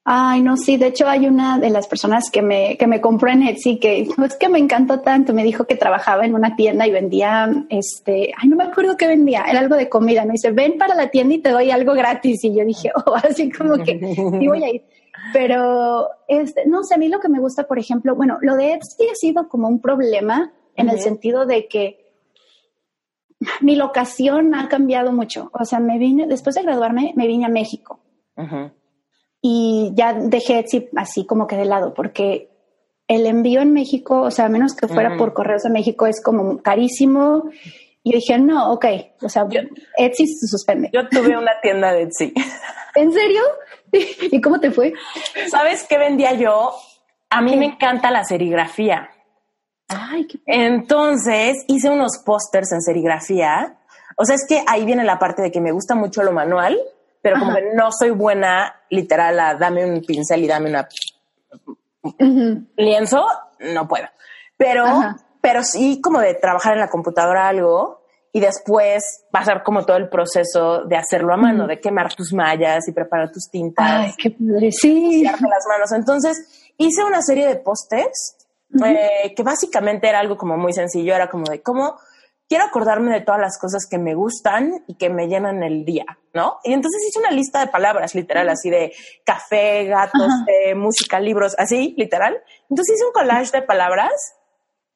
Ay, no, sí, de hecho hay una de las personas que me, que me compró en Etsy que es que me encantó tanto, me dijo que trabajaba en una tienda y vendía, este, ay, no me acuerdo qué vendía, era algo de comida, me dice, ven para la tienda y te doy algo gratis y yo dije, oh, así como que sí voy a ir. Pero, este, no sé, a mí lo que me gusta, por ejemplo, bueno, lo de Etsy ha sido como un problema en el sentido de que mi locación ha cambiado mucho. O sea, me vine, después de graduarme, me vine a México. Y ya dejé Etsy así como que de lado, porque el envío en México, o sea, a menos que fuera por correos a México, es como carísimo. Y yo dije, no, ok, o sea, Etsy se suspende. Yo tuve una tienda de Etsy. ¿En serio? ¿Y cómo te fue? ¿Sabes qué vendía yo? A mí me encanta la serigrafía. Ay, qué... Entonces hice unos pósters en serigrafía. O sea, es que ahí viene la parte de que me gusta mucho lo manual, pero como que no soy buena literal a dame un pincel y dame una lienzo, no puedo. Pero, pero sí como de trabajar en la computadora algo y después pasar como todo el proceso de hacerlo a mano, de quemar tus mallas y preparar tus tintas. Ay, qué padre, sí. las manos. Entonces hice una serie de pósters eh, que básicamente era algo como muy sencillo, era como de cómo quiero acordarme de todas las cosas que me gustan y que me llenan el día, ¿no? Y entonces hice una lista de palabras, literal, así de café, gatos, música, libros, así, literal. Entonces hice un collage de palabras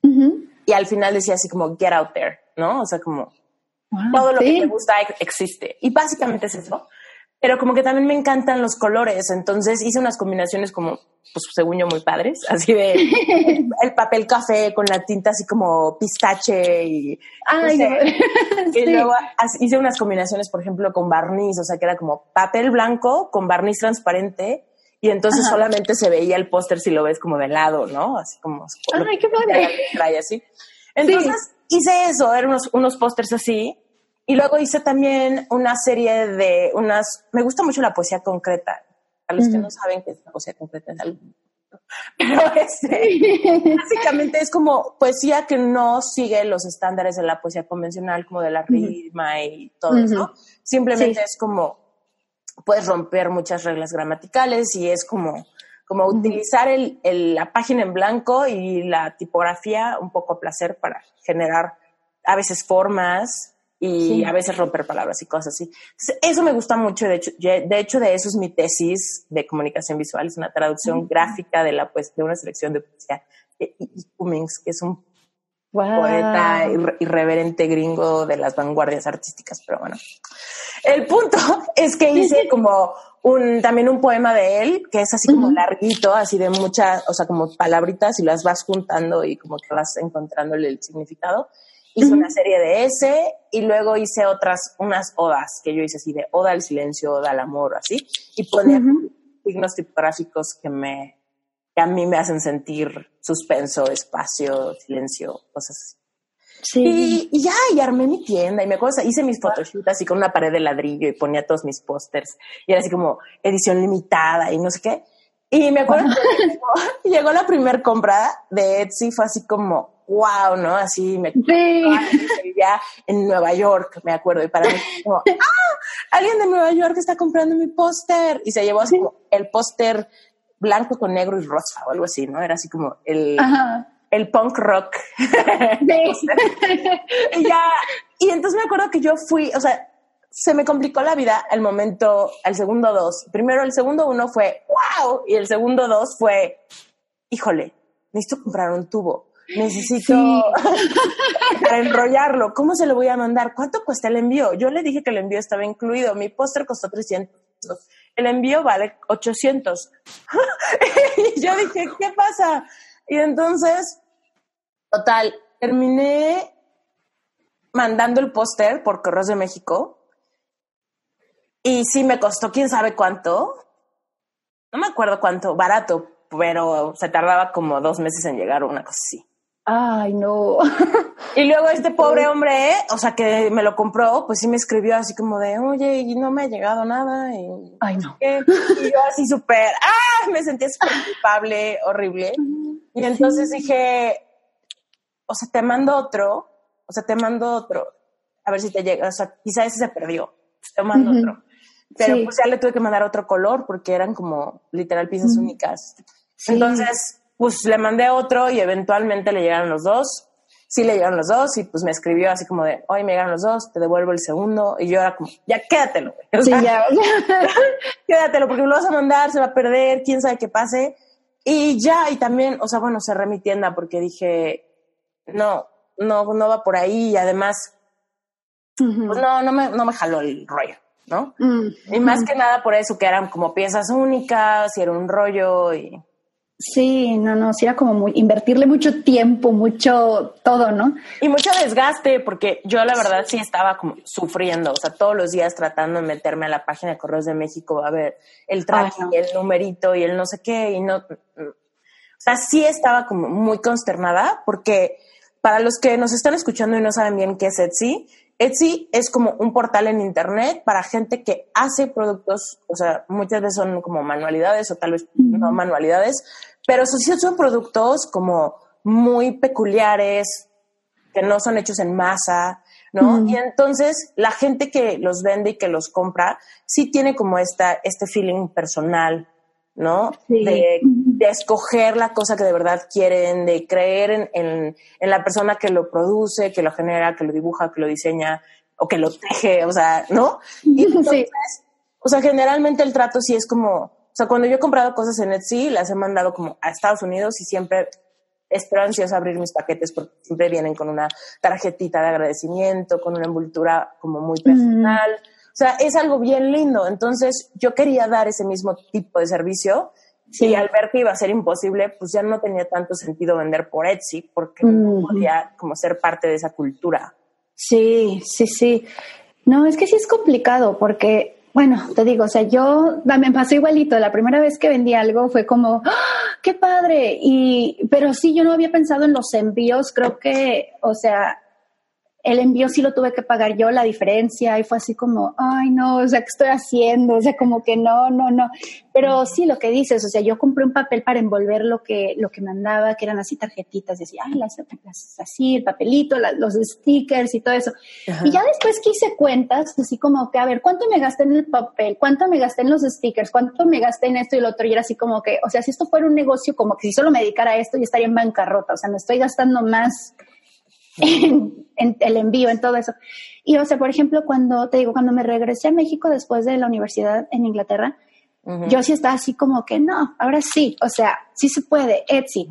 y al final decía así como get out there, ¿no? O sea, como todo lo que me gusta existe. Y básicamente es eso pero como que también me encantan los colores, entonces hice unas combinaciones como, pues según yo, muy padres, así de el, papel café con la tinta así como pistache y, y luego hice unas combinaciones, por ejemplo, con barniz, o sea, que era como papel blanco con barniz transparente y entonces solamente se veía el póster si lo ves como de lado, ¿no? Así como... ¡Ay, qué padre! Así. Entonces hice eso, eran unos, unos pósters así y luego hice también una serie de unas, me gusta mucho la poesía concreta. A los que no saben qué es la poesía concreta es algo. Pero este, básicamente es como poesía que no sigue los estándares de la poesía convencional, como de la rima y todo eso. Simplemente es como, puedes romper muchas reglas gramaticales y es como, como utilizar el, la página en blanco y la tipografía un poco a placer para generar a veces formas y a veces romper palabras y cosas así. eso me gusta mucho, de hecho, de hecho, de eso es mi tesis de comunicación visual, es una traducción gráfica de, la, pues, de una selección de poesía de Cummings, que es un poeta irreverente gringo de las vanguardias artísticas, pero bueno. El punto es que hice como un, también un poema de él, que es así como larguito, así de muchas, o sea, como palabritas y las vas juntando y como que vas encontrándole el significado hice una serie de ese y luego hice otras, unas odas que yo hice así de oda al silencio, oda al amor, así, y ponía signos tipográficos que me, que a mí me hacen sentir suspenso, espacio, silencio, cosas así. Sí. Y, ya, y armé mi tienda y me acuerdo, hice mis photoshoots así con una pared de ladrillo y ponía todos mis pósters y era así como edición limitada y no sé qué. Y me acuerdo que llegó, la primera compra de Etsy, fue así como, wow, ¿no? Así me sí. ya en Nueva York, me acuerdo, y para mí como, ¡ah! Alguien de Nueva York está comprando mi póster y se llevó así como el póster blanco con negro y rosa o algo así, ¿no? Era así como el, el punk rock. y ya, y entonces me acuerdo que yo fui, o sea, se me complicó la vida al momento, al segundo dos. Primero, el segundo uno fue, wow, y el segundo dos fue, híjole, necesito comprar un tubo necesito para enrollarlo. ¿Cómo se lo voy a mandar? ¿Cuánto cuesta el envío? Yo le dije que el envío estaba incluido. Mi póster costó 300. El envío vale 800. y yo dije, ¿qué pasa? Y entonces, total, terminé mandando el póster por Correos de México. Y sí me costó quién sabe cuánto. No me acuerdo cuánto, barato, pero se tardaba como dos meses en llegar o una cosa así. Ay, no. Y luego este pobre hombre, o sea, que me lo compró, pues sí me escribió así como de, oye, y no me ha llegado nada. Y, Ay, no. Y yo así súper, ah, me sentía súper culpable, horrible. Y entonces dije, o sea, te mando otro, o sea, te mando otro, a ver si te llega, o sea, quizá ese se perdió, pues te mando otro. Pero pues ya le tuve que mandar otro color porque eran como literal piezas únicas. Entonces, pues le mandé otro y eventualmente le llegaron los dos. Sí le llegaron los dos y pues me escribió así como de, hoy me llegaron los dos, te devuelvo el segundo. Y yo era como, ya quédatelo. sí, ya. quédatelo porque lo vas a mandar, se va a perder, quién sabe qué pase. Y ya, y también, o sea, bueno, cerré mi tienda porque dije, no, no, no va por ahí y además pues no, no me, no me jaló el rollo, ¿no? Mm, y más que nada por eso que eran como piezas únicas y era un rollo y... Sí, no, no, sí era como muy, invertirle mucho tiempo, mucho todo, ¿no? Y mucho desgaste, porque yo la verdad sí estaba como sufriendo, o sea, todos los días tratando de meterme a la página de Correos de México a ver el traje y el numerito y el no sé qué, y no, o sea, sí estaba como muy consternada, porque para los que nos están escuchando y no saben bien qué es Etsy, Etsy es como un portal en internet para gente que hace productos, o sea, muchas veces son como manualidades o tal vez no manualidades, pero sí son productos como muy peculiares, que no son hechos en masa, ¿no? Y entonces la gente que los vende y que los compra sí tiene como esta, este feeling personal, ¿no? De, escoger la cosa que de verdad quieren, de creer en, la persona que lo produce, que lo genera, que lo dibuja, que lo diseña o que lo teje, o sea, ¿no? Y entonces, o sea, generalmente el trato sí es como, sea, cuando yo he comprado cosas en Etsy, las he mandado como a Estados Unidos y siempre espero ansiosa abrir mis paquetes porque siempre vienen con una tarjetita de agradecimiento, con una envoltura como muy personal. O sea, es algo bien lindo. Entonces, yo quería dar ese mismo tipo de servicio. Y al ver que iba a ser imposible, pues ya no tenía tanto sentido vender por Etsy porque no podía como ser parte de esa cultura. Sí, sí, sí. No, es que sí es complicado porque, bueno, te digo, o sea, yo me pasó igualito. La primera vez que vendí algo fue como, ¡Ah, qué padre. Y, pero sí, yo no había pensado en los envíos. Creo que, o sea, el envío sí lo tuve que pagar yo, la diferencia, y fue así como, ay, no, o sea, ¿qué estoy haciendo? O sea, como que no, no, no. Pero sí, lo que dices, o sea, yo compré un papel para envolver lo que, lo que mandaba, que eran así tarjetitas, decía, ay, las, así, el papelito, los stickers y todo eso. Y ya después que hice cuentas, así como que, a ver, ¿cuánto me gasté en el papel? ¿Cuánto me gasté en los stickers? ¿Cuánto me gasté en esto y lo otro? Y era así como que, o sea, si esto fuera un negocio, como que si solo me dedicara a esto, yo estaría en bancarrota, o sea, me estoy gastando más en, el envío, en todo eso. Y, o sea, por ejemplo, cuando te digo, cuando me regresé a México después de la universidad en Inglaterra, yo sí estaba así como que no, ahora sí, o sea, sí se puede, Etsy.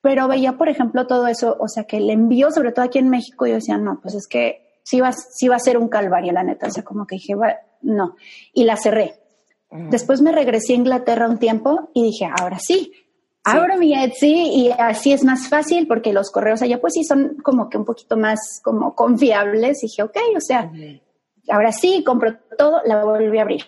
Pero veía, por ejemplo, todo eso, o sea, que el envío, sobre todo aquí en México, yo decía, no, pues es que sí va, sí va a ser un calvario, la neta. O sea, como que dije, no. Y la cerré. Después me regresé a Inglaterra un tiempo y dije, ahora sí, Abro mi Etsy y así es más fácil porque los correos allá pues sí son como que un poquito más como confiables. Y dije, ok, o sea, ahora sí, compro todo, la volví a abrir.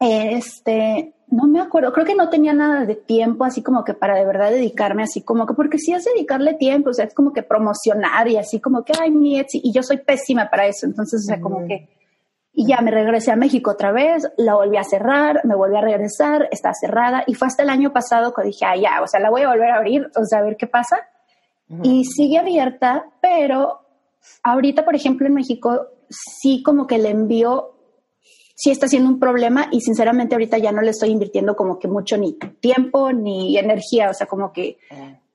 Este, no me acuerdo, creo que no tenía nada de tiempo así como que para de verdad dedicarme así como que, porque si es dedicarle tiempo, o sea, es como que promocionar y así como que, ay, mi Etsy, y yo soy pésima para eso, entonces, o sea, como que y ya me regresé a México otra vez, la volví a cerrar, me volví a regresar, está cerrada. Y fue hasta el año pasado que dije, ah, ya, o sea, la voy a volver a abrir, o sea, a ver qué pasa. Y sigue abierta, pero ahorita, por ejemplo, en México, sí como que el envío sí está siendo un problema y sinceramente ahorita ya no le estoy invirtiendo como que mucho ni tiempo ni energía, o sea, como que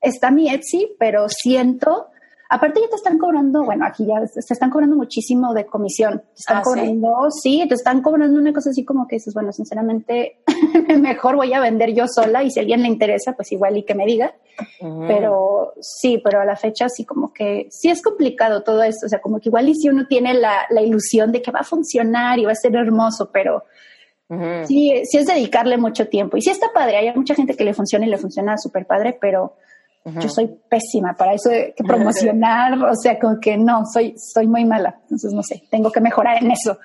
está mi Etsy, pero siento Aparte ya te están cobrando, bueno, aquí ya se están cobrando muchísimo de comisión. Te están ah, cobrando, ¿sí? te están cobrando una cosa así como que dices, bueno, sinceramente, mejor voy a vender yo sola y si a alguien le interesa, pues igual y que me diga. Pero sí, pero a la fecha sí como que sí es complicado todo esto. O sea, como que igual y si uno tiene la, la ilusión de que va a funcionar y va a ser hermoso, pero sí, sí es dedicarle mucho tiempo. Y sí está padre, hay mucha gente que le funciona y le funciona súper padre, pero yo soy pésima para eso de que promocionar, o sea, como que no, soy, soy muy mala. Entonces, no sé, tengo que mejorar en eso.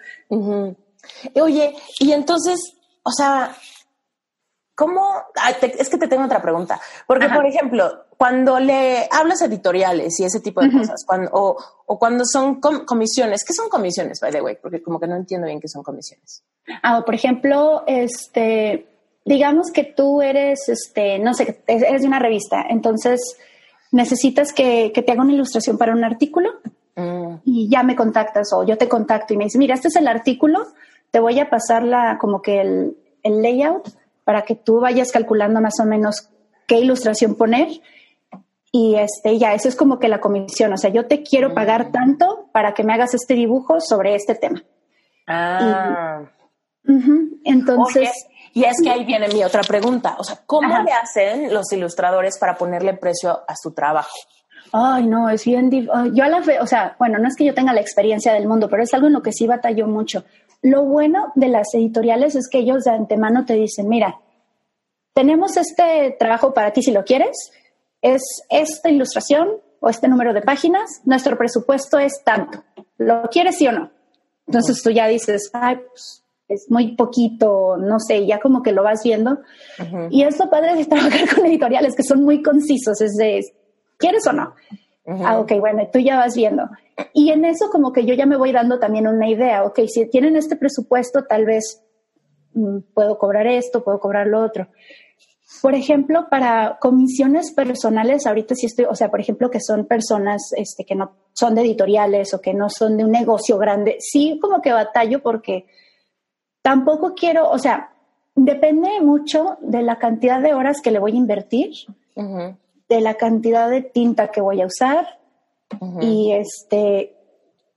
Oye, y entonces, o sea, ¿cómo? es que te tengo otra pregunta. Porque, por ejemplo, cuando le hablas editoriales y ese tipo de cosas, cuando, o, o, cuando son comisiones, ¿qué son comisiones, by the way? Porque como que no entiendo bien qué son comisiones. Ah, por ejemplo, este, digamos que tú eres, este, no sé, eres de una revista, entonces necesitas que, te haga una ilustración para un artículo mm. y ya me contactas o yo te contacto y me dices, mira, este es el artículo, te voy a pasar la, como que el, el layout para que tú vayas calculando más o menos qué ilustración poner y este ya eso es como que la comisión o sea yo te quiero pagar mm. tanto para que me hagas este dibujo sobre este tema ah entonces y es que ahí viene mi otra pregunta. O sea, ¿cómo le hacen los ilustradores para ponerle precio a su trabajo? Ay, no, es bien. Yo a la fe, o sea, bueno, no es que yo tenga la experiencia del mundo, pero es algo en lo que sí batallo mucho. Lo bueno de las editoriales es que ellos de antemano te dicen, mira, tenemos este trabajo para ti si lo quieres, es esta ilustración o este número de páginas, nuestro presupuesto es tanto, ¿lo quieres sí o no? Entonces tú ya dices, ay, pues es muy poquito, no sé, ya como que lo vas viendo. Y es lo padre de trabajar con editoriales que son muy concisos, es de, ¿quieres o no? Ah, ok, bueno, tú ya vas viendo. Y en eso como que yo ya me voy dando también una idea, ok, si tienen este presupuesto, tal vez mm, puedo cobrar esto, puedo cobrar lo otro. Por ejemplo, para comisiones personales, ahorita sí estoy, o sea, por ejemplo, que son personas este, que no son de editoriales o que no son de un negocio grande, sí como que batallo porque tampoco quiero, o sea, depende mucho de la cantidad de horas que le voy a invertir, de la cantidad de tinta que voy a usar y este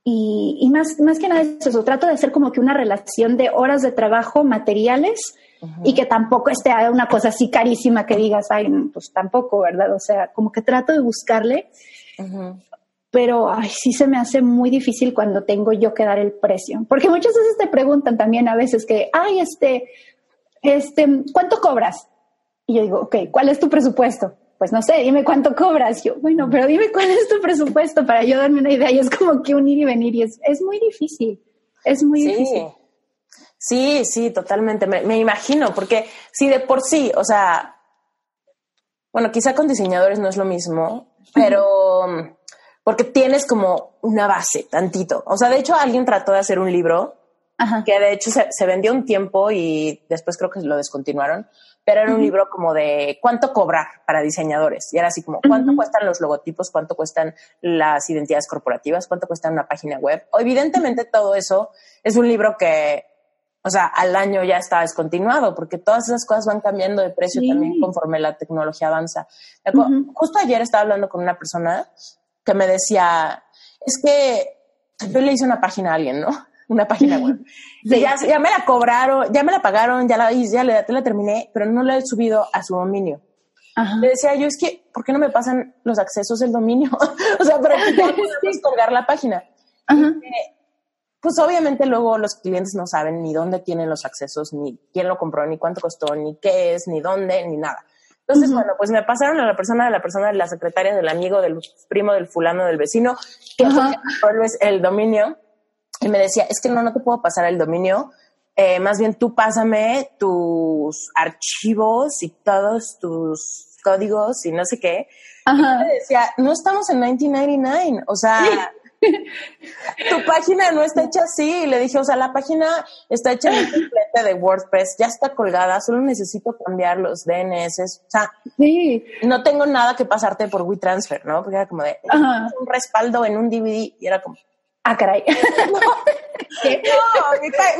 y, más, más que nada es eso, trato de hacer como que una relación de horas de trabajo materiales y que tampoco esté una cosa así carísima que digas, ay, pues tampoco, ¿verdad? O sea, como que trato de buscarle, pero ay, sí se me hace muy difícil cuando tengo yo que dar el precio, porque muchas veces te preguntan también a veces que, ay, este, este, ¿cuánto cobras? Y yo digo, ok, ¿cuál es tu presupuesto? Pues no sé, dime cuánto cobras. Yo, bueno, pero dime cuál es tu presupuesto para yo darme una idea. Y es como que un ir y venir y es, es muy difícil. Es muy difícil. Sí, sí, totalmente. Me, imagino, porque si de por sí, o sea, bueno, quizá con diseñadores no es lo mismo, pero porque tienes como una base, tantito. O sea, de hecho, alguien trató de hacer un libro que de hecho se, vendió un tiempo y después creo que lo descontinuaron, pero era un libro como de cuánto cobrar para diseñadores. Y era así como cuánto cuestan los logotipos, cuánto cuestan las identidades corporativas, cuánto cuesta una página web. evidentemente todo eso es un libro que o sea, al año ya está descontinuado, porque todas esas cosas van cambiando de precio también conforme la tecnología avanza. Justo ayer estaba hablando con una persona que me decía, es que yo le hice una página a alguien, ¿no? Una página web. Ya, ya, me la cobraron, ya me la pagaron, ya la hice, ya la, terminé, pero no la he subido a su dominio. Le decía yo, es que, ¿por qué no me pasan los accesos del dominio? o sea, ya podamos colgar la página. Ajá pues obviamente luego los clientes no saben ni dónde tienen los accesos, ni quién lo compró, ni cuánto costó, ni qué es, ni dónde, ni nada. Entonces, bueno, pues me pasaron a la persona de la persona de la secretaria del amigo, del primo, del fulano, del vecino, que es el dominio, y me decía, es que no, no te puedo pasar el dominio, eh, más bien tú pásame tus archivos y todos tus códigos y no sé qué. Y me decía, no estamos en 1999, o sea tu página no está hecha así. Le dije, o sea, la página está hecha en completa de WordPress, ya está colgada, solo necesito cambiar los DNS. O sea, no tengo nada que pasarte por WeTransfer, ¿no? Porque era como de un respaldo en un DVD y era como, ah, caray. no,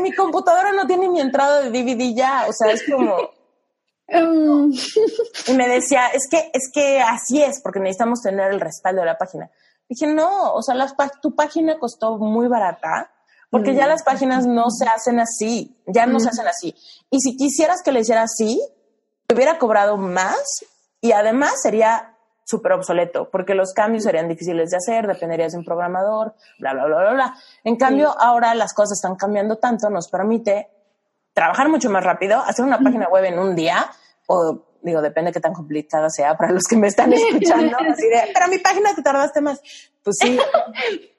mi, computadora no tiene mi entrada de DVD ya, o sea, es como... Mm. y me decía, es que, es que así es, porque necesitamos tener el respaldo de la página. Dije, no, o sea, tu página costó muy barata, porque ya las páginas no se hacen así, ya no se hacen así. Y si quisieras que le hiciera así, te hubiera cobrado más y además sería súper obsoleto, porque los cambios serían difíciles de hacer, dependerías de un programador, bla, bla, bla, bla, bla. En cambio, ahora las cosas están cambiando tanto, nos permite trabajar mucho más rápido, hacer una página web en un día o digo, depende de qué tan complicada sea para los que me están escuchando, así de, pero mi página te tardaste más. Pues sí,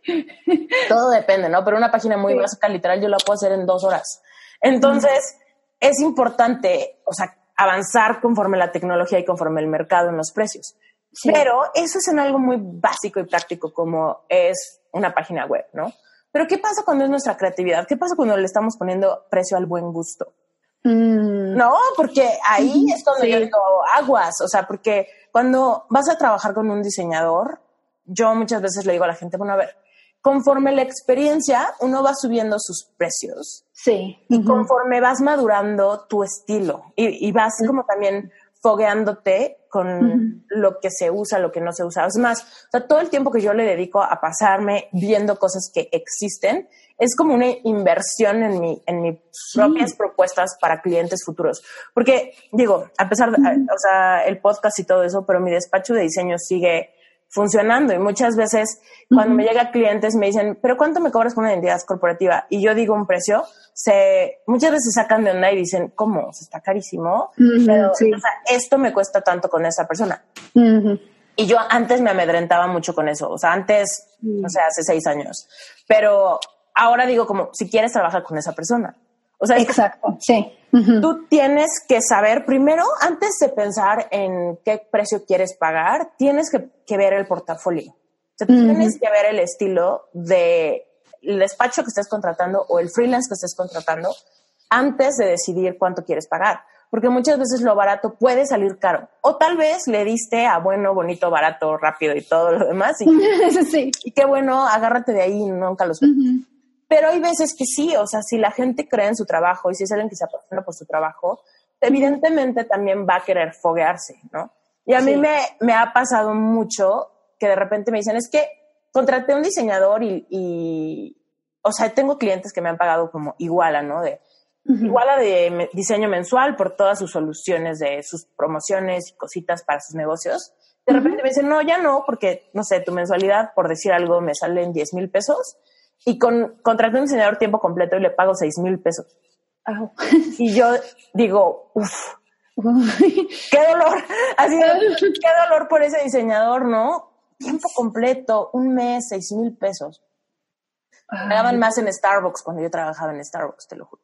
todo depende, ¿no? Pero una página muy básica, literal, yo la puedo hacer en dos horas. Entonces, es importante, o sea, avanzar conforme la tecnología y conforme el mercado en los precios. Pero eso es en algo muy básico y práctico como es una página web, ¿no? Pero ¿qué pasa cuando es nuestra creatividad? ¿Qué pasa cuando le estamos poniendo precio al buen gusto? Mm. No, porque ahí es cuando yo digo aguas, o sea, porque cuando vas a trabajar con un diseñador, yo muchas veces le digo a la gente, bueno, a ver, conforme la experiencia, uno va subiendo sus precios. Sí. Y conforme vas madurando tu estilo y, vas como también fogueándote con lo que se usa, lo que no se usa. Es más, o sea, todo el tiempo que yo le dedico a pasarme viendo cosas que existen, es como una inversión en mi, en mis propias propuestas para clientes futuros. Porque, digo, a pesar de, o sea, el podcast y todo eso, pero mi despacho de diseño sigue funcionando y muchas veces cuando me llegan clientes me dicen, pero ¿cuánto me cobras por una identidad corporativa? Y yo digo un precio, se, muchas veces sacan de onda y dicen, ¿cómo? Se está carísimo, pero esto me cuesta tanto con esa persona. Y yo antes me amedrentaba mucho con eso, o sea, antes, o sea, hace seis años, pero ahora digo como, si quieres trabajar con esa persona. O sea, exacto, sí. Tú tienes que saber primero, antes de pensar en qué precio quieres pagar, tienes que, ver el portafolio. O sea, tienes que ver el estilo de el despacho que estés contratando o el freelance que estés contratando antes de decidir cuánto quieres pagar. Porque muchas veces lo barato puede salir caro. O tal vez le diste a bueno, bonito, barato, rápido y todo lo demás. Y, sí. y qué bueno, agárrate de ahí y nunca los pero hay veces que sí, o sea, si la gente cree en su trabajo y si es alguien que se apasiona por su trabajo, evidentemente también va a querer foguearse, ¿no? Y a mí me, me, ha pasado mucho que de repente me dicen, es que contraté un diseñador y, o sea, tengo clientes que me han pagado como iguala, ¿no? De, Iguala de diseño mensual por todas sus soluciones de sus promociones y cositas para sus negocios. De repente me dicen, no, ya no, porque, no sé, tu mensualidad, por decir algo, me sale en 10 mil pesos y con, contraté un diseñador tiempo completo y le pago seis mil pesos. Y yo digo, uff, qué dolor, así qué dolor por ese diseñador, ¿no? Tiempo completo, un mes, seis mil pesos. Me daban más en Starbucks cuando yo trabajaba en Starbucks, te lo juro.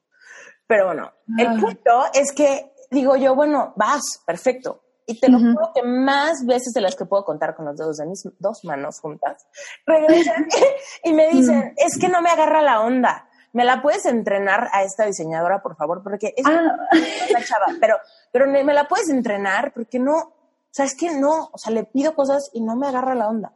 Pero bueno, el punto es que digo yo, bueno, vas, perfecto. Y te lo juro que más veces de las que puedo contar con los dedos de mis dos manos juntas, regresan y me dicen, es que no me agarra la onda. ¿Me la puedes entrenar a esta diseñadora, por favor? Porque es una ah. chava, pero, pero me la puedes entrenar porque no, o sea, es que no, o sea, le pido cosas y no me agarra la onda.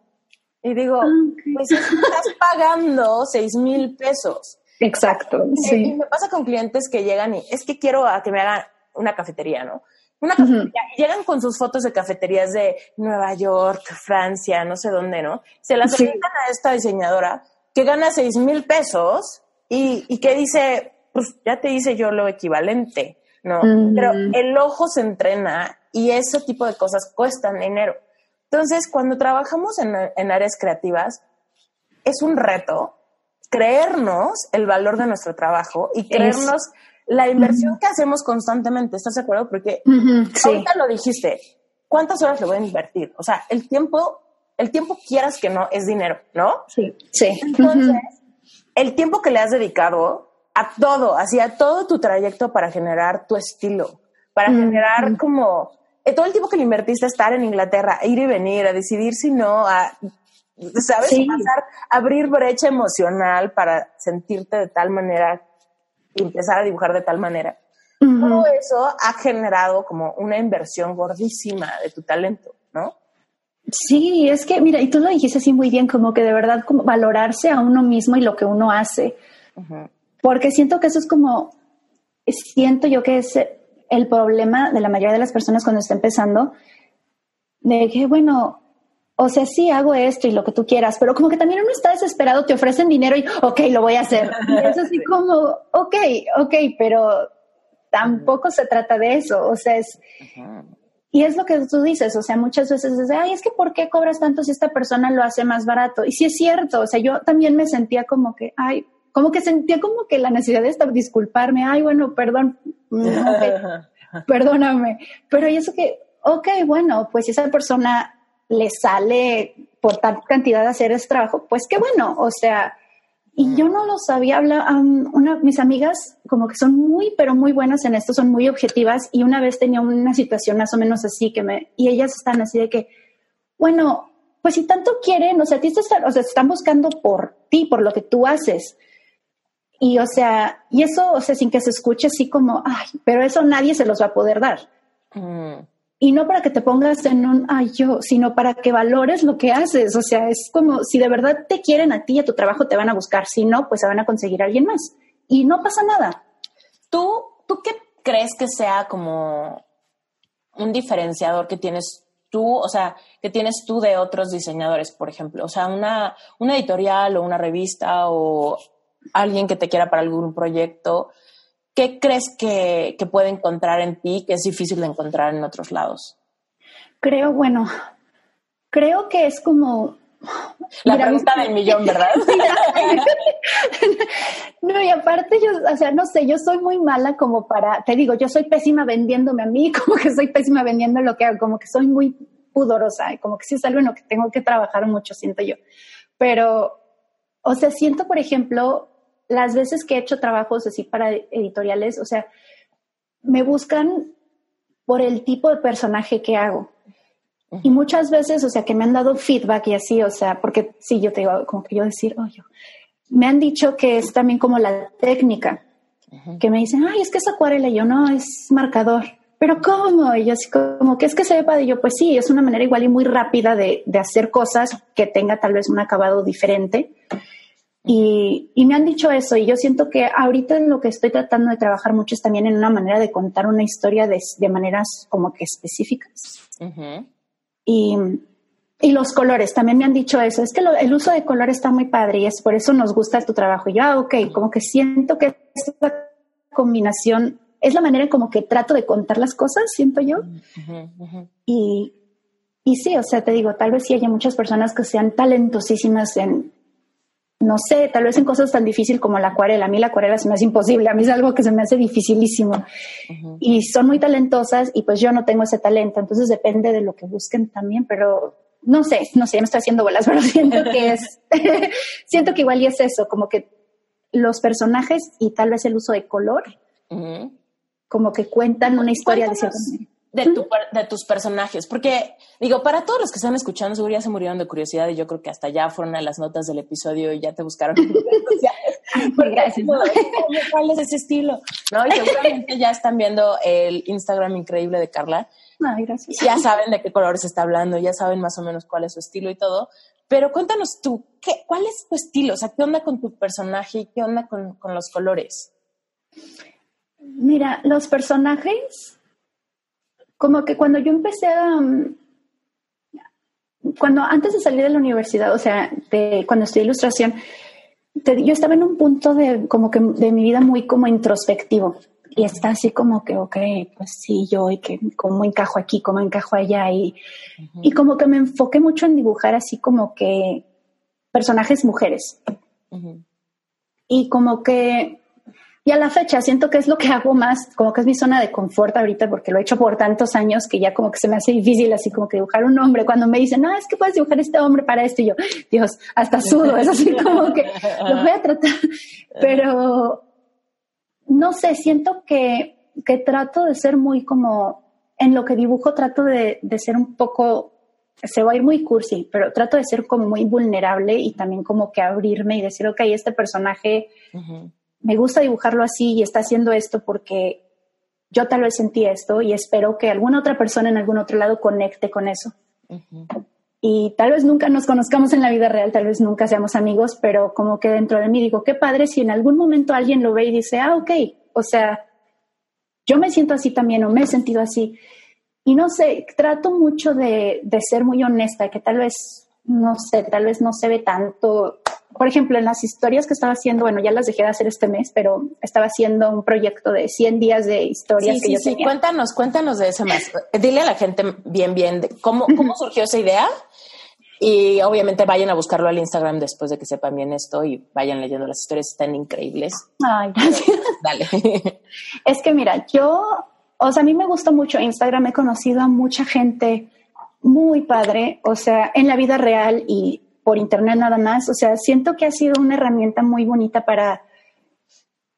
Y digo, ah, pues estás pagando seis mil pesos. Exacto. Sí. Y me pasa con clientes que llegan y es que quiero a que me hagan una cafetería, ¿no? Una cafetería, llegan con sus fotos de cafeterías de Nueva York, Francia, no sé dónde, ¿no? Se las sí. a esta diseñadora que gana seis mil pesos y, y, que dice, pues ya te hice yo lo equivalente, ¿no? Pero el ojo se entrena y ese tipo de cosas cuestan dinero. Entonces, cuando trabajamos en, en áreas creativas, es un reto creernos el valor de nuestro trabajo y creernos la inversión que hacemos constantemente, ¿estás de acuerdo? Porque ahorita lo dijiste, ¿cuántas horas le voy a invertir? O sea, el tiempo, el tiempo quieras que no, es dinero, ¿no? Sí, sí. Entonces, el tiempo que le has dedicado a todo, hacia todo tu trayecto para generar tu estilo, para generar como eh, todo el tiempo que le invertiste a estar en Inglaterra, a ir y venir, a decidir si no, a, ¿sabes? Pasar, abrir brecha emocional para sentirte de tal manera y empezar a dibujar de tal manera. Todo eso ha generado como una inversión gordísima de tu talento, ¿no? Sí, es que, mira, y tú lo dijiste así muy bien, como que de verdad como valorarse a uno mismo y lo que uno hace. Porque siento que eso es como, siento yo que es el problema de la mayoría de las personas cuando está empezando, de que, bueno, o sea, sí hago esto y lo que tú quieras, pero como que también uno está desesperado, te ofrecen dinero y, ok, lo voy a hacer. Y es así como, ok, ok, pero tampoco se trata de eso. O sea, es... Y es lo que tú dices, o sea, muchas veces es, ay, es que ¿por qué cobras tanto si esta persona lo hace más barato? Y sí es cierto, o sea, yo también me sentía como que, ay, como que sentía como que la necesidad de estar, disculparme, ay, bueno, perdón, perdóname. Pero y eso que, ok, bueno, pues esa persona le sale por tal cantidad de hacer ese trabajo, pues qué bueno, o sea, y yo no lo sabía hablar, una, mis amigas como que son muy, pero muy buenas en esto, son muy objetivas y una vez tenía una situación más o menos así que me, y ellas están así de que, bueno, pues si tanto quieren, o sea, ti están, o sea, están buscando por ti, por lo que tú haces. Y o sea, y eso, o sea, sin que se escuche así como, ay, pero eso nadie se los va a poder dar. Mm y no para que te pongas en un ay yo, sino para que valores lo que haces. O sea, es como si de verdad te quieren a ti y a tu trabajo te van a buscar, si no, pues se van a conseguir a alguien más. Y no pasa nada. ¿Tú, tú qué crees que sea como un diferenciador que tienes tú, o sea, que tienes tú de otros diseñadores, por ejemplo? O sea, una, una editorial o una revista o alguien que te quiera para algún proyecto ¿qué crees que, puede encontrar en ti que es difícil de encontrar en otros lados? Creo, bueno, creo que es como la pregunta del millón, ¿verdad? no, y aparte yo, o sea, no sé, yo soy muy mala como para, te digo, yo soy pésima vendiéndome a mí, como que soy pésima vendiendo lo que hago, como que soy muy pudorosa, y como que sí es algo en lo que tengo que trabajar mucho, siento yo. Pero, o sea, siento, por ejemplo, las veces que he hecho trabajos así para editoriales, o sea, me buscan por el tipo de personaje que hago. Y muchas veces, o sea, que me han dado feedback y así, o sea, porque sí, yo te digo, como que yo decir, oye, me han dicho que es también como la técnica, que me dicen, ay, es que es acuarela, y yo no, es marcador. Pero ¿cómo? Y yo así como que es que se ve padre. Y yo, pues sí, es una manera igual y muy rápida de, de hacer cosas que tenga tal vez un acabado diferente. Y, y, me han dicho eso y yo siento que ahorita lo que estoy tratando de trabajar mucho es también en una manera de contar una historia de, de maneras como que específicas. y, y, los colores, también me han dicho eso, es que el uso de color está muy padre y es por eso nos gusta tu trabajo. Y yo, ah, ok, como que siento que esta combinación es la manera en como que trato de contar las cosas, siento yo. Y, y sí, o sea, te digo, tal vez sí haya muchas personas que sean talentosísimas en no sé, tal vez en cosas tan difíciles como la acuarela. A mí la acuarela se me hace imposible, a mí es algo que se me hace dificilísimo. Y son muy talentosas y pues yo no tengo ese talento, entonces depende de lo que busquen también, pero no sé, no sé, me estoy haciendo bolas, pero siento que es, siento que igual y es eso, como que los personajes y tal vez el uso de color, como que cuentan una historia de cierta manera de, tu, de tus personajes? Porque, digo, para todos los que están escuchando, seguro ya se murieron de curiosidad y yo creo que hasta ya fueron a las notas del episodio y ya te buscaron. Gracias. ¿Cuál es ese estilo? ¿No? Y seguramente ya están viendo el Instagram increíble de Carla. Ay, gracias. Ya saben de qué colores está hablando, ya saben más o menos cuál es su estilo y todo. Pero cuéntanos tú, ¿qué, ¿cuál es tu estilo? O sea, ¿qué onda con tu personaje y qué onda con, con los colores? Mira, los personajes como que cuando yo empecé a... Mm, cuando antes de salir de la universidad, o sea, de, cuando estudié ilustración, yo estaba en un punto de como que de mi vida muy como introspectivo. Y está así como que, ok, pues sí, yo y que cómo encajo aquí, cómo encajo allá y, y como que me enfoqué mucho en dibujar así como que personajes mujeres. Y como que y a la fecha siento que es lo que hago más, como que es mi zona de confort ahorita, porque lo he hecho por tantos años que ya como que se me hace difícil así como que dibujar un hombre. Cuando me dicen, no, es que puedes dibujar este hombre para esto, y yo, Dios, hasta sudo, es así como que lo voy a tratar. Pero no sé, siento que, que trato de ser muy como, en lo que dibujo trato de, de ser un poco se va a ir muy cursi, pero trato de ser como muy vulnerable y también como que abrirme y decir, ok, este personaje me gusta dibujarlo así y está haciendo esto porque yo tal vez sentí esto y espero que alguna otra persona en algún otro lado conecte con eso. Y tal vez nunca nos conozcamos en la vida real, tal vez nunca seamos amigos, pero como que dentro de mí digo, qué padre si en algún momento alguien lo ve y dice, ah, ok, o sea, yo me siento así también o me he sentido así. Y no sé, trato mucho de, de ser muy honesta, que tal vez, no sé, tal vez no se ve tanto por ejemplo, en las historias que estaba haciendo, bueno, ya las dejé de hacer este mes, pero estaba haciendo un proyecto de 100 días de historias que yo sí. Cuéntanos, cuéntanos de ese más. Dile a la gente bien, bien, cómo, cómo surgió esa idea. Y obviamente vayan a buscarlo al Instagram después de que sepan bien esto y vayan leyendo las historias, están increíbles. Ay, gracias. Dale. Es que mira, yo, o sea, a mí me gusta mucho Instagram, he conocido a mucha gente muy padre, o sea, en la vida real y por internet nada más. O sea, siento que ha sido una herramienta muy bonita para,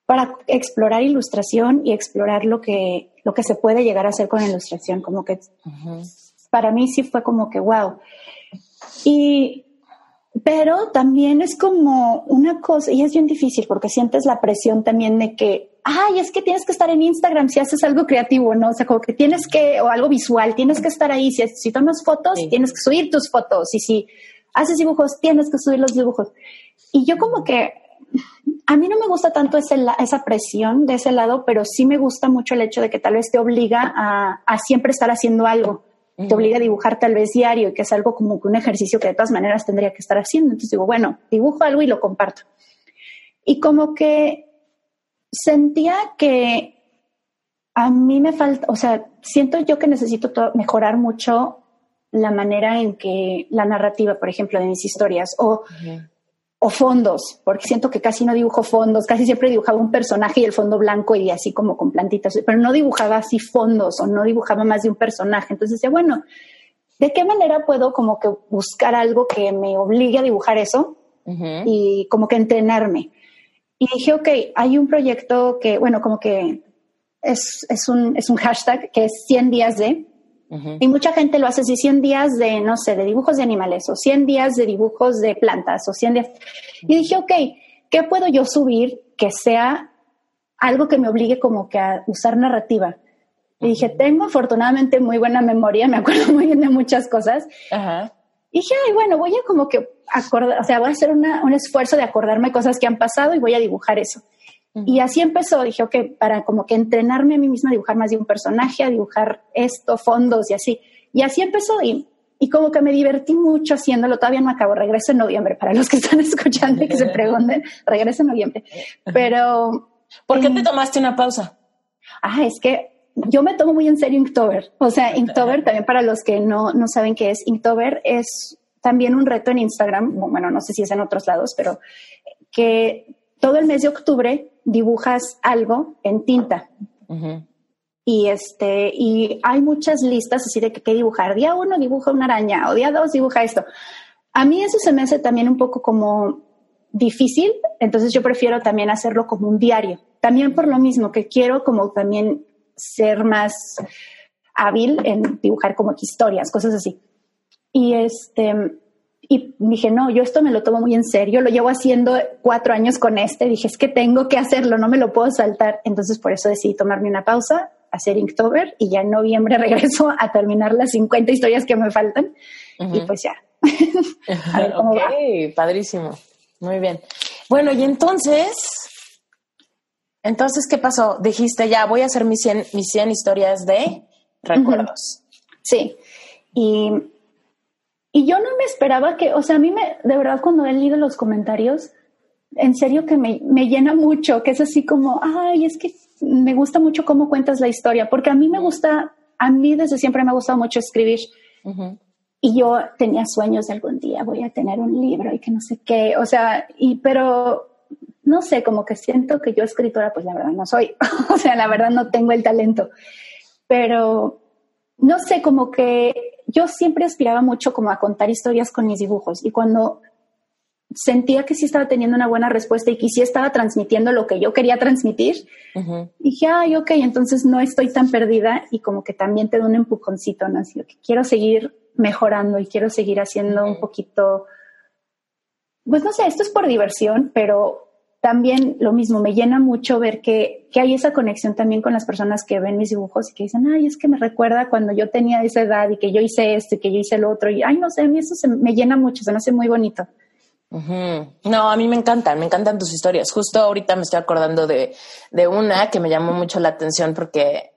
para explorar ilustración y explorar lo que, lo que se puede llegar a hacer con ilustración. Como que para mí sí fue como que wow. Y, pero también es como una cosa, y es bien difícil porque sientes la presión también de que, ay, es que tienes que estar en Instagram si haces algo creativo, ¿no? O sea, como que tienes que, o algo visual, tienes que estar ahí. Si, si tomas fotos, tienes que subir tus fotos. Y si haces dibujos, tienes que subir los dibujos. Y yo como que, a mí no me gusta tanto ese, esa presión de ese lado, pero sí me gusta mucho el hecho de que tal vez te obliga a, siempre estar haciendo algo. Te obliga a dibujar tal vez diario, que es algo como que un ejercicio que de todas maneras tendría que estar haciendo. Entonces digo, bueno, dibujo algo y lo comparto. Y como que sentía que a mí me falta, o sea, siento yo que necesito mejorar mucho la manera en que la narrativa, por ejemplo, de mis historias o, o fondos, porque siento que casi no dibujo fondos, casi siempre dibujaba un personaje y el fondo blanco y así como con plantitas, pero no dibujaba así fondos o no dibujaba más de un personaje. Entonces decía, bueno, ¿de qué manera puedo como que buscar algo que me obligue a dibujar eso y como que entrenarme? Y dije, ok, hay un proyecto que, bueno, como que es, es, un, es un hashtag que es 100 días de, y mucha gente lo hace así, 100 días de, no sé, de dibujos de animales o 100 días de dibujos de plantas o 100 días. Y dije, ok, ¿qué puedo yo subir que sea algo que me obligue como que a usar narrativa? Y dije, tengo afortunadamente muy buena memoria, me acuerdo muy bien de muchas cosas. Y dije, ay, bueno, voy a como que acordar, o sea, voy a hacer un esfuerzo de acordarme cosas que han pasado y voy a dibujar eso. Y así empezó, dije, ok, para como que entrenarme a mí misma a dibujar más de un personaje, a dibujar esto, fondos y así. Y así empezó y, y como que me divertí mucho haciéndolo, todavía no acabo, regreso en noviembre, para los que están escuchando y que se pregunten, regreso en noviembre. Pero... ¿Por qué te tomaste una pausa? Ah, es que yo me tomo muy en serio Inktober. O sea, Inktober, también para los que no, no saben qué es, Inktober es también un reto en Instagram, bueno, no sé si es en otros lados, pero que todo el mes de octubre dibujas algo en tinta. Y este, y hay muchas listas así de que qué dibujar. Día uno dibuja una araña o día dos dibuja esto. A mí eso se me hace también un poco como difícil, entonces yo prefiero también hacerlo como un diario. También por lo mismo que quiero como también ser más hábil en dibujar como historias, cosas así. Y este, y dije, no, yo esto me lo tomo muy en serio, lo llevo haciendo cuatro años con este, dije, es que tengo que hacerlo, no me lo puedo saltar. Entonces por eso decidí tomarme una pausa, hacer Inktober y ya en noviembre regreso a terminar las 50 historias que me faltan y pues ya. a ver cómo padrísimo. Muy bien. Bueno, y entonces, entonces, ¿qué pasó? Dijiste, ya voy a hacer mis 100, mis 100 historias de recuerdos. Sí. Y y yo no me esperaba que, o sea, a mí me, de verdad, cuando he leído los comentarios, en serio que me, me llena mucho, que es así como, ay, es que me gusta mucho cómo cuentas la historia, porque a mí me gusta, a mí desde siempre me ha gustado mucho escribir. Y yo tenía sueños de algún día voy a tener un libro y que no sé qué, o sea, y pero no sé, como que siento que yo escritora, pues la verdad no soy, o sea, la verdad no tengo el talento, pero no sé, como que yo siempre aspiraba mucho como a contar historias con mis dibujos y cuando sentía que sí estaba teniendo una buena respuesta y que sí estaba transmitiendo lo que yo quería transmitir, dije, ay, ok, entonces no estoy tan perdida y como que también te da un empujoncito, ¿no? Así que quiero seguir mejorando y quiero seguir haciendo un poquito, pues no sé, esto es por diversión, pero también lo mismo, me llena mucho ver que, que, hay esa conexión también con las personas que ven mis dibujos y que dicen, ay, es que me recuerda cuando yo tenía esa edad y que yo hice esto y que yo hice lo otro. Y, ay, no sé, a mí eso se, me llena mucho, se me hace muy bonito. No, a mí me encantan, me encantan tus historias. Justo ahorita me estoy acordando de, de una que me llamó mucho la atención porque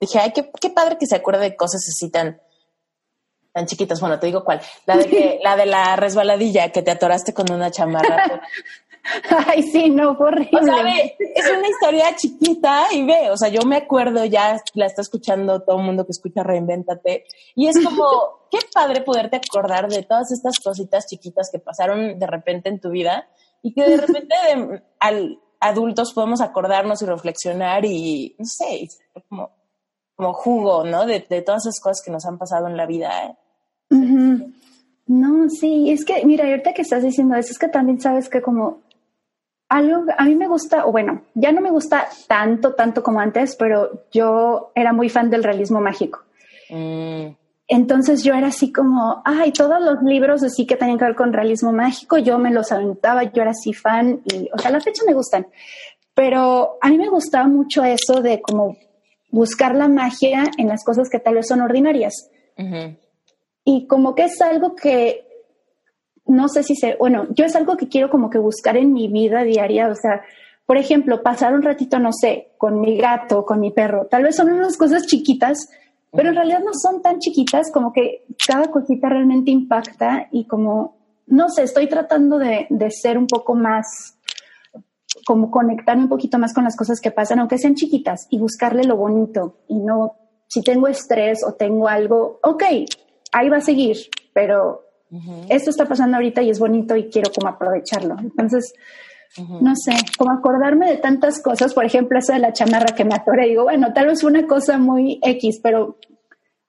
dije, ay, qué, qué padre que se acuerde de cosas así tan, tan chiquitas. Bueno, te digo cuál. La de que, la de la resbaladilla que te atoraste con una chamarra. Ay, sí, no, fue horrible. es una historia chiquita y ve, o sea, yo me acuerdo, ya la está escuchando todo el mundo que escucha Reinvéntate, y es como, qué padre poderte acordar de todas estas cositas chiquitas que pasaron de repente en tu vida y que de repente al adultos podemos acordarnos y reflexionar y, no sé, como, como jugo, ¿no? De, todas esas cosas que nos han pasado en la vida. ¿eh? No, sí, es que, mira, ahorita que estás diciendo eso, es que también sabes que como algo, a mí me gusta, o bueno, ya no me gusta tanto, tanto como antes, pero yo era muy fan del realismo mágico. Mm. Entonces yo era así como, ay, todos los libros así que tenían que ver con realismo mágico, yo me los aventaba, yo era así fan y, o sea, las fechas me gustan, pero a mí me gustaba mucho eso de como buscar la magia en las cosas que tal vez son ordinarias. Y como que es algo que no sé si se, bueno, yo es algo que quiero como que buscar en mi vida diaria, o sea, por ejemplo, pasar un ratito, no sé, con mi gato, con mi perro, tal vez son unas cosas chiquitas, pero en realidad no son tan chiquitas, como que cada cosita realmente impacta y como, no sé, estoy tratando de, de ser un poco más, como conectarme un poquito más con las cosas que pasan, aunque sean chiquitas, y buscarle lo bonito y no, si tengo estrés o tengo algo, ok, ahí va a seguir, pero esto está pasando ahorita y es bonito y quiero como aprovecharlo. Entonces, no sé, como acordarme de tantas cosas, por ejemplo, eso de la chamarra que me atoré, digo, bueno, tal vez una cosa muy X, pero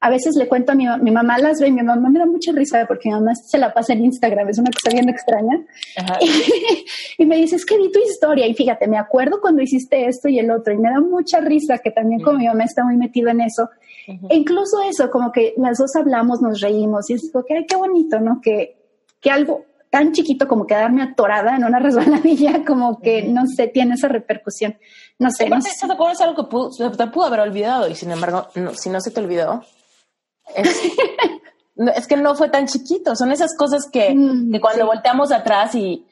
a veces le cuento a mi, mi mamá, las ve y mi mamá me da mucha risa porque mi mamá se la pasa en Instagram, es una cosa bien extraña. Y, me dice, es que vi tu historia y fíjate, me acuerdo cuando hiciste esto y el otro y me da mucha risa que también como mi mamá está muy metida en eso. E incluso eso, como que las dos hablamos, nos reímos y es como que, ay, qué bonito, ¿no? Que, que algo tan chiquito como quedarme atorada en una resbaladilla, como que, no sé, tiene esa repercusión. No sé. No sé. es algo que pudo, te pudo haber olvidado y sin embargo, si no se te olvidó, es, que no fue tan chiquito. Son esas cosas que, mm, cuando volteamos atrás y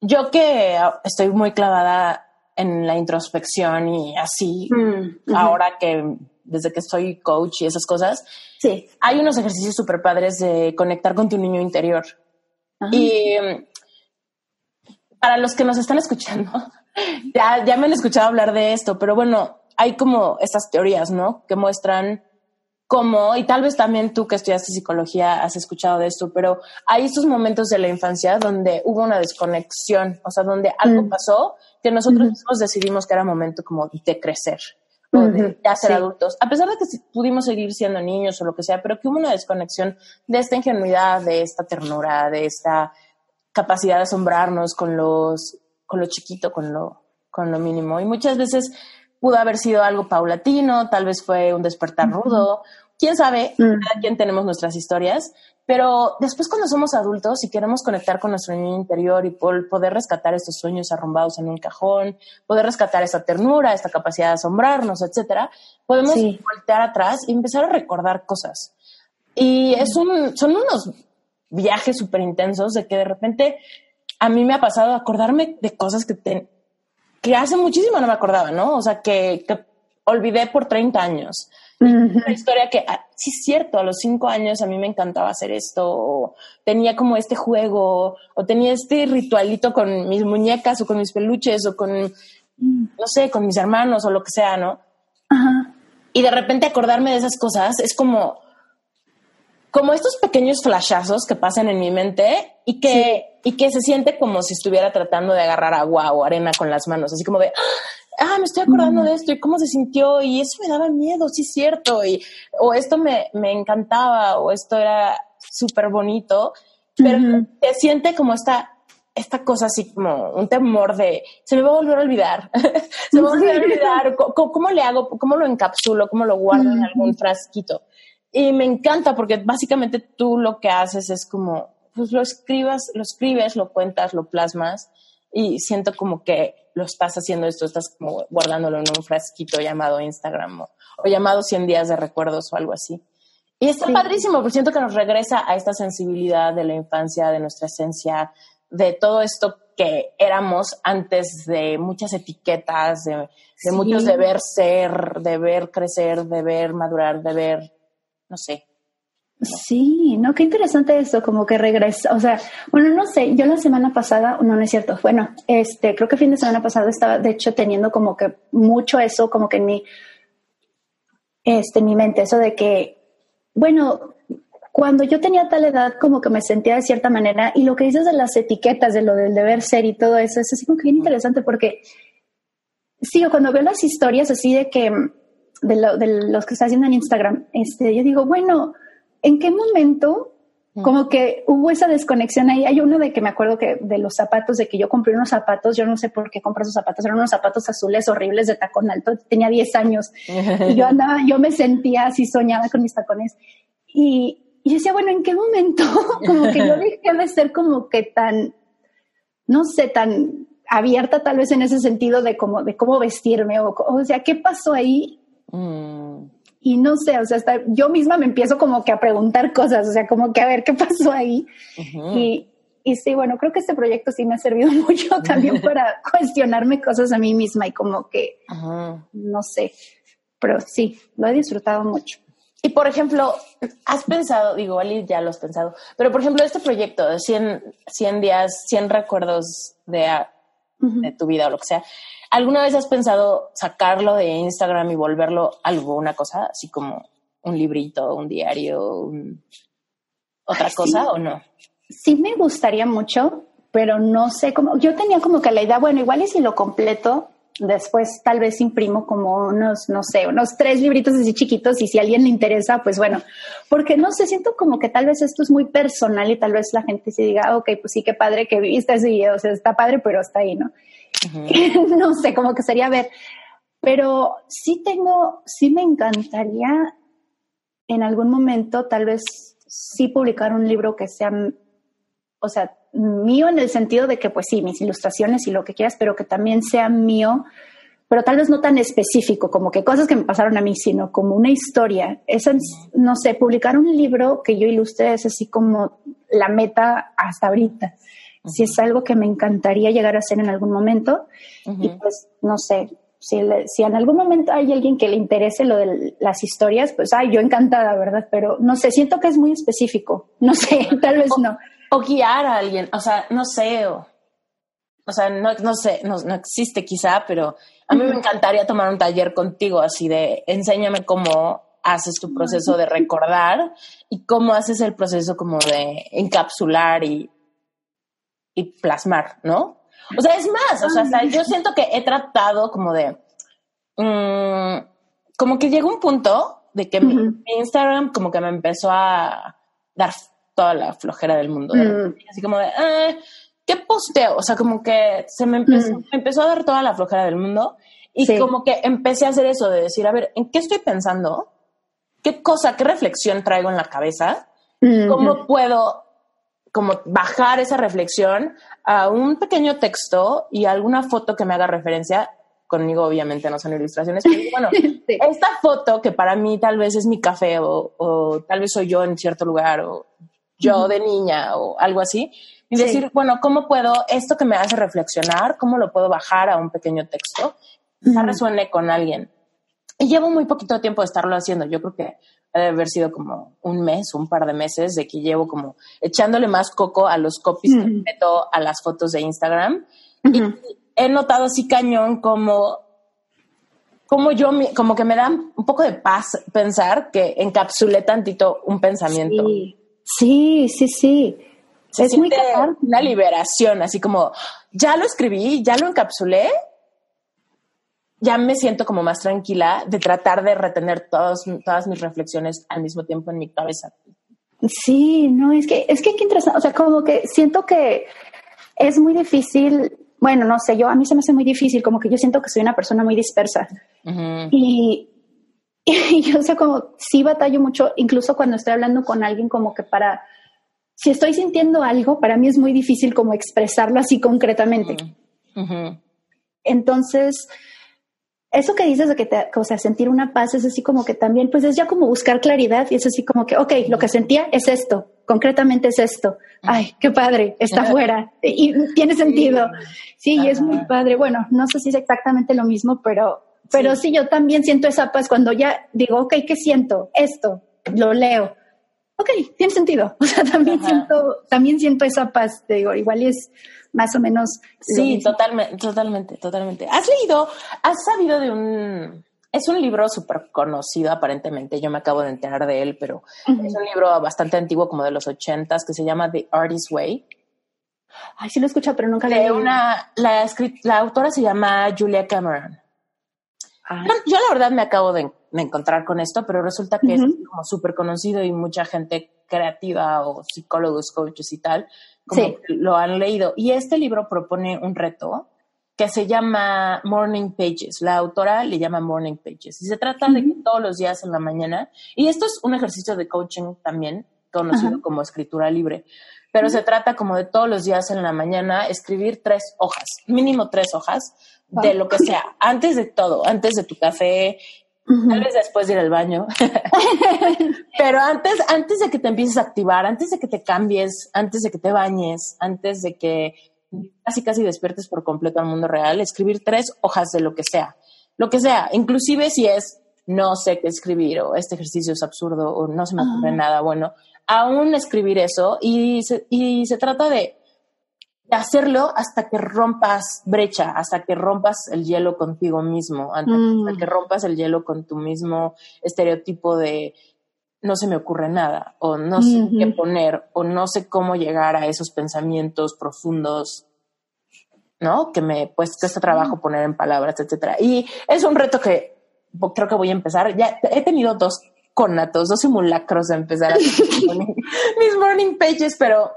yo que estoy muy clavada en la introspección y así, mm, ahora que desde que estoy coach y esas cosas, sí. hay unos ejercicios súper padres de conectar con tu niño interior. Y para los que nos están escuchando, ya, ya me han escuchado hablar de esto, pero bueno, hay como estas teorías, ¿no? Que muestran cómo, y tal vez también tú que estudiaste psicología has escuchado de esto, pero hay estos momentos de la infancia donde hubo una desconexión, o sea, donde algo mm. pasó que nosotros mismos decidimos que era momento como de crecer o de ya ser adultos, a pesar de que pudimos seguir siendo niños o lo que sea, pero que hubo una desconexión de esta ingenuidad, de esta ternura, de esta capacidad de asombrarnos con los, con lo chiquito, con lo, con lo mínimo. Y muchas veces pudo haber sido algo paulatino, tal vez fue un despertar rudo, quién sabe, mm. cada quien tenemos nuestras historias, pero después cuando somos adultos y queremos conectar con nuestro niño interior y poder rescatar estos sueños arrumbados en un cajón, poder rescatar esa ternura, esta capacidad de asombrarnos, etcétera, podemos voltear atrás y empezar a recordar cosas. Y es un, son unos viajes súper intensos de que de repente a mí me ha pasado acordarme de cosas que, que hace muchísimo no me acordaba, ¿no? O sea, que, que olvidé por 30 años. Una historia que ah, sí es cierto, a los cinco años a mí me encantaba hacer esto, o tenía como este juego, o tenía este ritualito con mis muñecas o con mis peluches o con, no sé, con mis hermanos o lo que sea, ¿no? Y de repente acordarme de esas cosas es como, como estos pequeños flashazos que pasan en mi mente y que, y que se siente como si estuviera tratando de agarrar agua o arena con las manos, así como de, ah, me estoy acordando de esto y cómo se sintió y eso me daba miedo, sí es cierto, y, o esto me, me encantaba o esto era súper bonito, pero te siente como esta, esta cosa así como un temor de, se me va a volver a olvidar, se me va a volver a olvidar, ¿Cómo, le hago, cómo lo encapsulo, cómo lo guardo en algún frasquito? Y me encanta porque básicamente tú lo que haces es como, pues lo escribas, lo escribes, lo cuentas, lo plasmas y siento como que lo estás haciendo esto, estás como guardándolo en un frasquito llamado Instagram o, llamado 100 días de recuerdos o algo así. Y está padrísimo, porque siento que nos regresa a esta sensibilidad de la infancia, de nuestra esencia, de todo esto que éramos antes de muchas etiquetas, de, de muchos deber ser, deber crecer, deber madurar, deber, no sé, Sí, no, qué interesante eso, como que regresa, o sea, bueno, no sé, yo la semana pasada, no, no es cierto, bueno, este, creo que fin de semana pasado estaba, de hecho, teniendo como que mucho eso, como que en mi, este, en mi mente, eso de que, bueno, cuando yo tenía tal edad, como que me sentía de cierta manera, y lo que dices de las etiquetas, de lo del deber ser y todo eso, es así como que bien interesante, porque, sí, cuando veo las historias así de que, de, lo, de los que está haciendo en Instagram, este, yo digo, bueno, ¿en qué momento mm. como que hubo esa desconexión ahí. Hay uno de que me acuerdo que de los zapatos, de que yo compré unos zapatos, yo no sé por qué compré esos zapatos, eran unos zapatos azules horribles de tacón alto, tenía 10 años y yo andaba, yo me sentía así soñada con mis tacones y, y decía, bueno, ¿en qué momento como que yo dejé de ser como que tan, no sé, tan abierta tal vez en ese sentido de cómo, de cómo vestirme o, o sea, ¿qué pasó ahí? Mm y no sé, o sea, hasta yo misma me empiezo como que a preguntar cosas, o sea, como que a ver qué pasó ahí. y, y sí, bueno, creo que este proyecto sí me ha servido mucho también para cuestionarme cosas a mí misma y como que, no sé, pero sí, lo he disfrutado mucho. Y por ejemplo, has pensado, digo, Ali ya lo has pensado, pero por ejemplo, este proyecto de 100, 100 días, 100 recuerdos de, de tu vida o lo que sea, ¿Alguna vez has pensado sacarlo de Instagram y volverlo algo, una cosa así como un librito, un diario, otra cosa o no? Sí me gustaría mucho, pero no sé cómo. Yo tenía como que la idea, bueno, igual y si lo completo, después tal vez imprimo como unos, no sé, unos tres libritos así chiquitos y si a alguien le interesa, pues bueno, porque no sé, siento como que tal vez esto es muy personal y tal vez la gente se diga, ok, pues sí, qué padre que viste ese o sea, está padre, pero está ahí, ¿no? no sé, como que sería ver, pero sí tengo, sí me encantaría en algún momento tal vez sí publicar un libro que sea, o sea, mío en el sentido de que, pues sí, mis ilustraciones y lo que quieras, pero que también sea mío, pero tal vez no tan específico, como que cosas que me pasaron a mí, sino como una historia. Esa, no sé, publicar un libro que yo ilustre es así como la meta hasta ahorita. Si es algo que me encantaría llegar a hacer en algún momento, y pues no sé, si, si, en algún momento hay alguien que le interese lo de las historias, pues ay, yo encantada, ¿verdad? Pero no sé, siento que es muy específico. No sé, tal vez no o guiar a alguien, o sea, no sé, o, sea, no, no sé, no, no, existe quizá, pero a mí me encantaría tomar un taller contigo, así de enséñame cómo haces tu proceso de recordar y cómo haces el proceso como de encapsular y, y plasmar, ¿no? O sea, es más, o sea, yo siento que he tratado como de, mm, como que llegó un punto de que mi Instagram como que me empezó a dar toda la flojera del mundo. Mm. Así como de, eh, ¿qué posteo? O sea, como que se me empezó, mm. empezó a dar toda la flojera del mundo y como que empecé a hacer eso de decir, a ver, ¿en qué estoy pensando? ¿Qué cosa, qué reflexión traigo en la cabeza? ¿Cómo puedo como bajar esa reflexión a un pequeño texto y alguna foto que me haga referencia conmigo obviamente no son ilustraciones, pero bueno, esta foto que para mí tal vez es mi café o, o, tal vez soy yo en cierto lugar o yo de niña o algo así, y decir, bueno, ¿cómo puedo esto que me hace reflexionar, cómo lo puedo bajar a un pequeño texto? Quizá resuene con alguien. Y llevo muy poquito tiempo de estarlo haciendo. Yo creo que debe haber sido como un mes, un par de meses de que llevo como echándole más coco a los copies que meto a las fotos de Instagram. Y he notado así cañón como, como yo, como que me da un poco de paz pensar que encapsulé tantito un pensamiento. Sí, sí, sí. es muy una liberación, así como ya lo escribí, ya lo encapsulé, ya me siento como más tranquila de tratar de retener todas mis reflexiones al mismo tiempo en mi cabeza. Sí, no, es que, es que qué interesante, o sea, como que siento que es muy difícil, bueno, no sé, yo a mí se me hace muy difícil, como que yo siento que soy una persona muy dispersa. Y y yo sé como sí batallo mucho, incluso cuando estoy hablando con alguien como que para, si estoy sintiendo algo, para mí es muy difícil como expresarlo así concretamente. Entonces, eso que dices de que te, o sea, sentir una paz es así como que también, pues es ya como buscar claridad y es así como que, ok, lo que sentía es esto, concretamente es esto. Ay, qué padre, está fuera y tiene sentido. Sí, y es muy padre. Bueno, no sé si es exactamente lo mismo, pero pero sí. yo también siento esa paz cuando ya digo, ok, ¿qué siento? Esto, lo leo. Ok, tiene sentido. O sea, también siento, también siento esa paz, te digo, igual es más o menos. Sí, totalmente, totalmente, totalmente. ¿Has leído, has sabido de un, es un libro súper conocido aparentemente, yo me acabo de enterar de él, pero es un libro bastante antiguo, como de los ochentas, que se llama The Artist's Way. Ay, sí lo he escuchado, pero nunca leí. Una, la, la autora se llama Julia Cameron. Yo, la verdad me acabo de, encontrar con esto, pero resulta que es como súper conocido y mucha gente creativa o psicólogos, coaches y tal, como lo han leído. Y este libro propone un reto que se llama Morning Pages. La autora le llama Morning Pages. Y se trata de que todos los días en la mañana, y esto es un ejercicio de coaching también, conocido como escritura libre, pero se trata como de todos los días en la mañana escribir tres hojas, mínimo tres hojas, de lo que sea, antes de todo, antes de tu café, tal vez después de ir al baño, pero antes, antes de que te empieces a activar, antes de que te cambies, antes de que te bañes, antes de que casi casi despiertes por completo al mundo real, escribir tres hojas de lo que sea, lo que sea, inclusive si es no sé qué escribir o este ejercicio es absurdo o no se me ocurre nada bueno, aún escribir eso y y se trata de hacerlo hasta que rompas brecha, hasta que rompas el hielo contigo mismo, hasta, mm. que rompas el hielo con tu mismo estereotipo de no se me ocurre nada, o no sé qué poner, o no sé cómo llegar a esos pensamientos profundos, ¿no? Que me pues cuesta trabajo poner en palabras, etcétera. Y es un reto que creo que voy a empezar. Ya he tenido dos conatos, dos simulacros de empezar a hacer mis morning pages, pero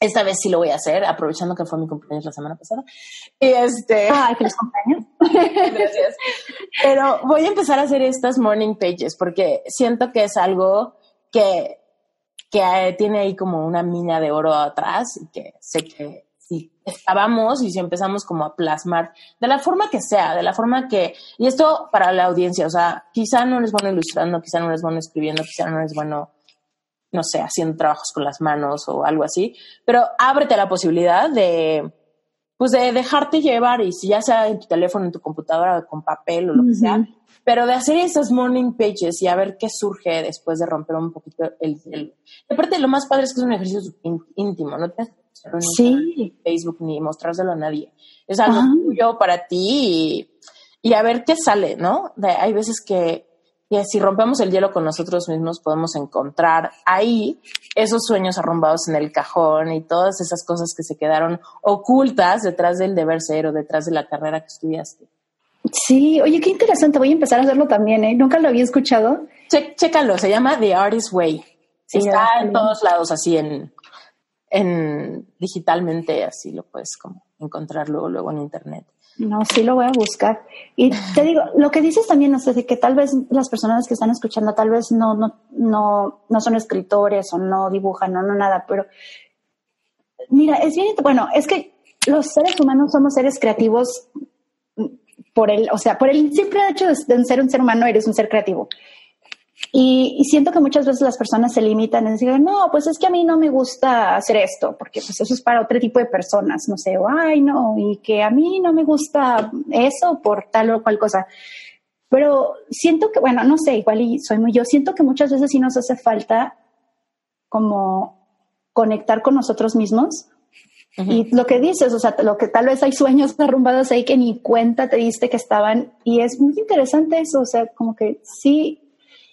esta vez sí lo voy a hacer, aprovechando que fue mi cumpleaños la semana pasada. Y este. Ay, feliz cumpleaños. Gracias. Pero voy a empezar a hacer estas morning pages porque siento que es algo que, que tiene ahí como una mina de oro atrás y que sé que si estábamos y si empezamos como a plasmar de la forma que sea, de la forma que, y esto para la audiencia, o sea, quizá no les bueno ilustrando, quizá no les bueno escribiendo, quizá no les bueno no sé, haciendo trabajos con las manos o algo así, pero ábrete la posibilidad de, pues de dejarte llevar y si ya sea en tu teléfono, en tu computadora, con papel o lo que sea, pero de hacer esas morning pages y a ver qué surge después de romper un poquito el hielo. aparte, lo más padre es que es un ejercicio íntimo, no tienes sí. Facebook ni mostrárselo a nadie. Es algo tuyo para ti y, y, a ver qué sale, ¿no? De, hay veces que y si rompemos el hielo con nosotros mismos, podemos encontrar ahí esos sueños arrumbados en el cajón y todas esas cosas que se quedaron ocultas detrás del deber ser o detrás de la carrera que estudiaste. Sí, oye, qué interesante. Voy a empezar a hacerlo también, ¿eh? Nunca lo había escuchado. chécalo, se llama The Artist Way. Está en todos lados, así en, en digitalmente, así lo puedes como encontrar luego, luego en internet. No, sí lo voy a buscar. Y te digo, lo que dices también, no sé, de que tal vez las personas que están escuchando tal vez no, no, no, no son escritores o no dibujan, no, no nada, pero mira, es bien, bueno, es que los seres humanos somos seres creativos por el, o sea, por el simple hecho de ser un ser humano eres un ser creativo. Y, siento que muchas veces las personas se limitan en decir, no, pues es que a mí no me gusta hacer esto, porque pues eso es para otro tipo de personas, no sé, o ay, no, y que a mí no me gusta eso por tal o cual cosa. Pero siento que, bueno, no sé, igual y soy muy yo, siento que muchas veces sí nos hace falta como conectar con nosotros mismos. Y lo que dices, o sea, lo que tal vez hay sueños arrumbados ahí que ni cuenta te diste que estaban, y es muy interesante eso, o sea, como que sí,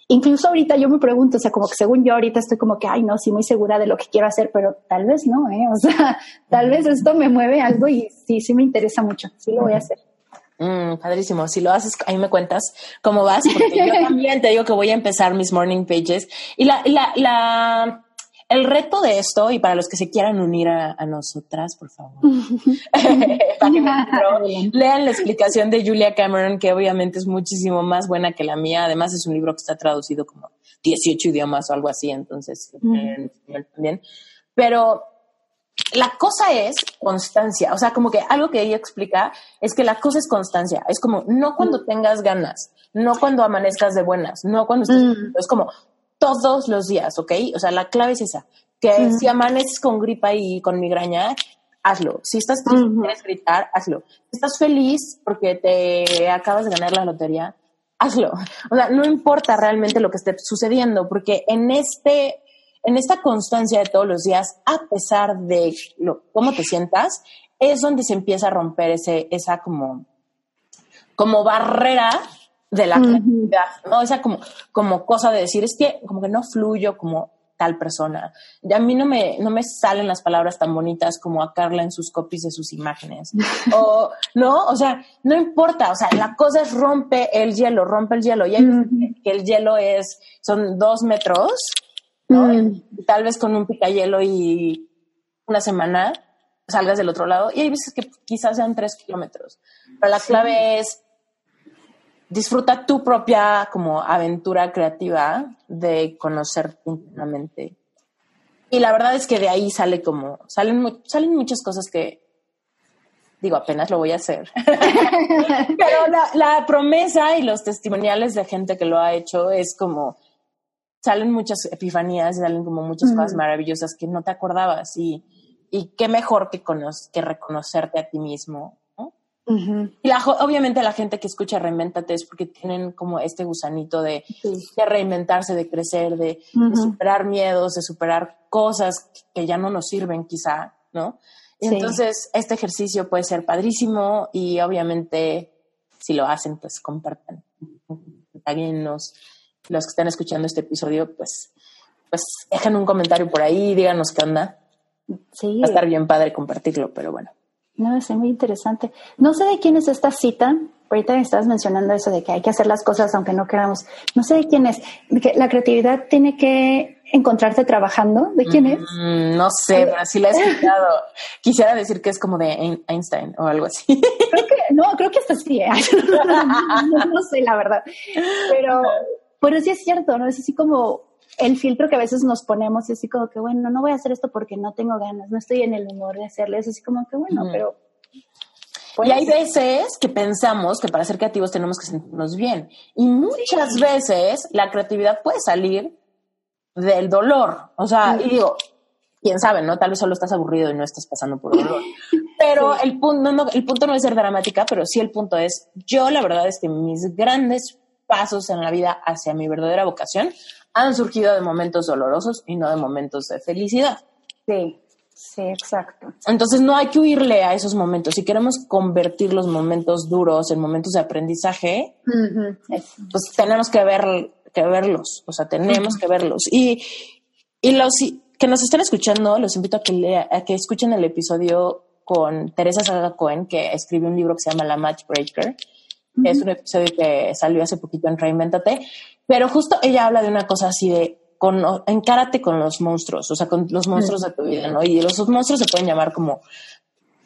Incluso ahorita yo me pregunto, o sea, como que según yo ahorita estoy como que, ay, no, sí, muy segura de lo que quiero hacer, pero tal vez no, ¿eh? O sea, tal vez esto me mueve algo y sí, sí me interesa mucho, sí lo voy a hacer. Mm, padrísimo. Si lo haces, ahí me cuentas cómo vas, porque yo también te digo que voy a empezar mis morning pages. Y la, la, la, el reto de esto, y para los que se quieran unir a, nosotras, por favor, lean la explicación de Julia Cameron, que obviamente es muchísimo más buena que la mía. Además, es un libro que está traducido como 18 idiomas o algo así, entonces, también. Pero la cosa es constancia. O sea, como que algo que ella explica es que la cosa es constancia. Es como no cuando tengas ganas, no cuando amanezcas de buenas, no cuando estés. Es como todos los días, ¿ok? O sea, la clave es esa, que si amaneces con gripa y con migraña, hazlo. Si estás triste quieres gritar, hazlo. Si estás feliz porque te acabas de ganar la lotería, hazlo. O sea, no importa realmente lo que esté sucediendo, porque en este en esta constancia de todos los días, a pesar de lo, cómo te sientas, es donde se empieza a romper ese, esa como, como barrera de la creatividad, ¿no? Esa como, como cosa de decir, es que como que no fluyo como tal persona. Y a mí no me, no me salen las palabras tan bonitas como a Carla en sus copies de sus imágenes. o, ¿no? O sea, no importa. O sea, la cosa es rompe el hielo, rompe el hielo. Y hay que el hielo es, son dos metros, ¿no? Tal vez con un picayelo y una semana salgas del otro lado. Y hay veces que quizás sean tres kilómetros. Pero la clave es disfruta tu propia como aventura creativa de conocer internamente. Y la verdad es que de ahí sale como, salen, salen muchas cosas que, digo, apenas lo voy a hacer. Pero la, promesa y los testimoniales de gente que lo ha hecho es como, salen muchas epifanías, salen como muchas cosas maravillosas que no te acordabas y, y qué mejor que, que reconocerte a ti mismo y la, obviamente la gente que escucha Reinventate es porque tienen como este gusanito de, reinventarse, de crecer, de, superar miedos, de superar cosas que ya no nos sirven quizá, ¿no? Entonces, este ejercicio puede ser padrísimo y obviamente si lo hacen, pues compartan, nos los que están escuchando este episodio, pues, pues dejen un comentario por ahí, díganos qué onda. Sí. Va a estar bien padre compartirlo, pero bueno. No, es muy interesante. No sé de quién es esta cita. Ahorita estabas mencionando eso de que hay que hacer las cosas aunque no queramos. No sé de quién es. De que la creatividad tiene que encontrarte trabajando. ¿De quién es? Mm, no sé, pero sí la he escuchado. Quisiera decir que es como de Einstein o algo así. Creo que, no, creo que hasta sí. ¿eh? no, sé, la verdad. Pero, pero sí es cierto, ¿no? Es así como el filtro que a veces nos ponemos y así como que, bueno, no voy a hacer esto porque no tengo ganas, no estoy en el humor de hacerlo. Es así como que, bueno, pero y hay veces que pensamos que para ser creativos tenemos que sentirnos bien. Y muchas veces la creatividad puede salir del dolor. O sea, y digo, quién sabe, ¿no? Tal vez solo estás aburrido y no estás pasando por dolor. Pero el, punto, no, el punto no es ser dramática, pero sí el punto es, yo la verdad es que mis grandes pasos en la vida hacia mi verdadera vocación han surgido de momentos dolorosos y no de momentos de felicidad. Sí. Sí, exacto. Entonces no hay que huirle a esos momentos. Si queremos convertir los momentos duros en momentos de aprendizaje, pues tenemos que ver que verlos. O sea, tenemos que verlos. Y, y los que nos están escuchando, los invito a que, a que escuchen el episodio con Teresa Saga Cohen, que escribió un libro que se llama La Matchbreaker. Es un episodio que salió hace poquito en Reinventate. Pero justo ella habla de una cosa así de con, encárate con los monstruos, o sea, con los monstruos de tu vida, ¿no? Y los monstruos se pueden llamar como,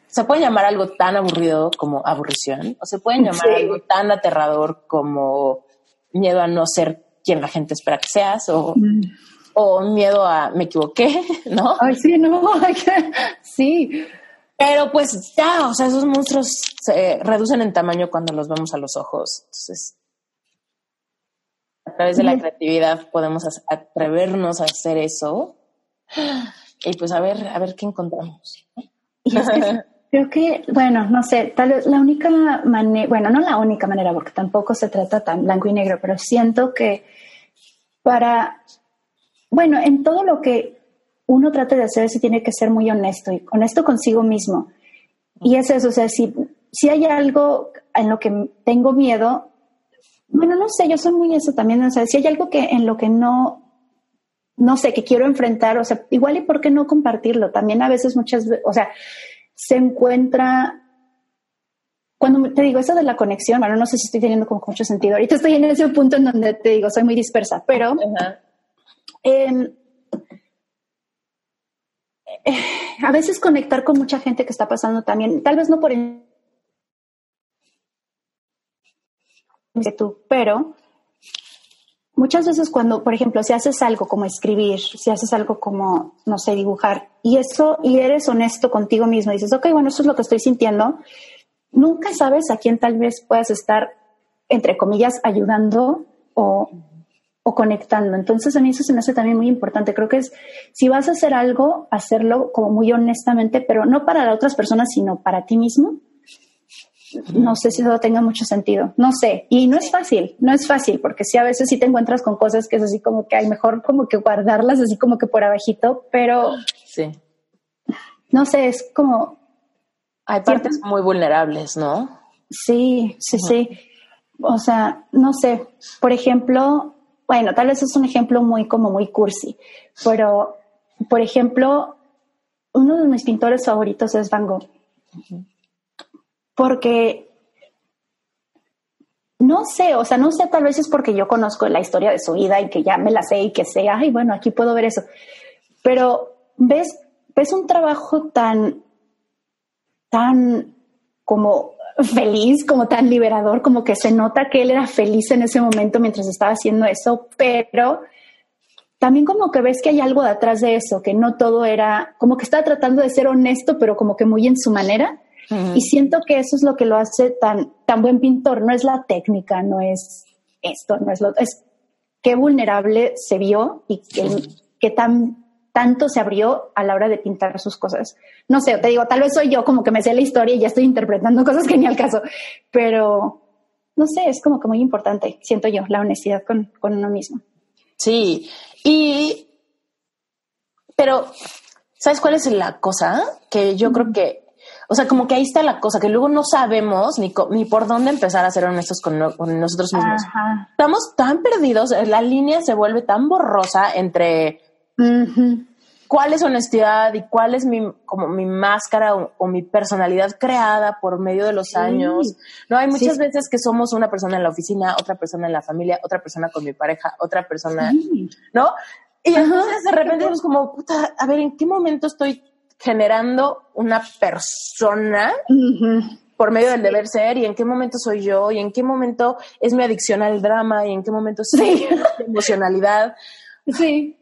se pueden llamar algo tan aburrido como aburrición, o se pueden llamar algo tan aterrador como miedo a no ser quien la gente espera que seas, o, o miedo a me equivoqué, ¿no? Ay, sí, no, sí. Pero pues ya, o sea, esos monstruos se reducen en tamaño cuando los vemos a los ojos. Entonces, través de la creatividad podemos atrevernos a hacer eso. Y pues a ver, a ver qué encontramos. creo que, bueno, no sé, tal vez la única manera, bueno, no la única manera, porque tampoco se trata tan blanco y negro, pero siento que para, bueno, en todo lo que uno trate de hacer, se tiene que ser muy honesto y honesto consigo mismo. Y es eso, o sea, si, si hay algo en lo que tengo miedo, bueno, no sé, yo soy muy eso también, o sea, si hay algo que en lo que no, no sé, que quiero enfrentar, o sea, igual y por qué no compartirlo, también a veces muchas veces, o sea, se encuentra, cuando te digo eso de la conexión, bueno, no sé si estoy teniendo como mucho sentido, ahorita estoy en ese punto en donde te digo, soy muy dispersa, pero... Eh, a veces conectar con mucha gente que está pasando también, tal vez no por tú, pero muchas veces cuando, por ejemplo, si haces algo como escribir, si haces algo como, no sé, dibujar, y eso, y eres honesto contigo mismo, dices, ok, bueno, eso es lo que estoy sintiendo, nunca sabes a quién tal vez puedas estar, entre comillas, ayudando o, o conectando. Entonces, a mí eso se me hace también muy importante. Creo que es, si vas a hacer algo, hacerlo como muy honestamente, pero no para las otras personas, sino para ti mismo no sé si eso tenga mucho sentido, no sé. Y no es fácil, no es fácil, porque sí a veces sí te encuentras con cosas que es así como que hay mejor como que guardarlas así como que por abajito, pero sí. No sé, es como... Hay partes muy vulnerables, ¿no? Sí, sí, sí. O sea, no sé, por ejemplo, bueno, tal vez es un ejemplo muy como muy cursi, pero por ejemplo, uno de mis pintores favoritos es Van Gogh porque no sé, o sea, no sé, tal vez es porque yo conozco la historia de su vida y que ya me la sé y que sé, ay, bueno, aquí puedo ver eso. Pero ves, ves un trabajo tan, tan como feliz, como tan liberador, como que se nota que él era feliz en ese momento mientras estaba haciendo eso, pero también como que ves que hay algo detrás de eso, que no todo era, como que estaba tratando de ser honesto, pero como que muy en su manera. Y siento que eso es lo que lo hace tan, tan buen pintor. No es la técnica, no es esto, no es lo es qué vulnerable se vio y qué, tan tanto se abrió a la hora de pintar sus cosas. No sé, te digo, tal vez soy yo como que me sé la historia y ya estoy interpretando cosas que ni al caso, pero no sé, es como que muy importante, siento yo, la honestidad con, con uno mismo. Sí, y, pero, ¿sabes cuál es la cosa? Que yo creo que O sea, como que ahí está la cosa, que luego no sabemos ni, ni por dónde empezar a ser honestos con, nosotros mismos. Estamos tan perdidos, la línea se vuelve tan borrosa entre cuál es honestidad y cuál es mi, como mi máscara o, mi personalidad creada por medio de los años. No, hay muchas veces que somos una persona en la oficina, otra persona en la familia, otra persona con mi pareja, otra persona, ¿no? Y entonces de repente es como, puta, a ver, ¿en qué momento estoy generando una persona por medio del deber ser y en qué momento soy yo y en qué momento es mi adicción al drama y en qué momento es mi emocionalidad. Sí.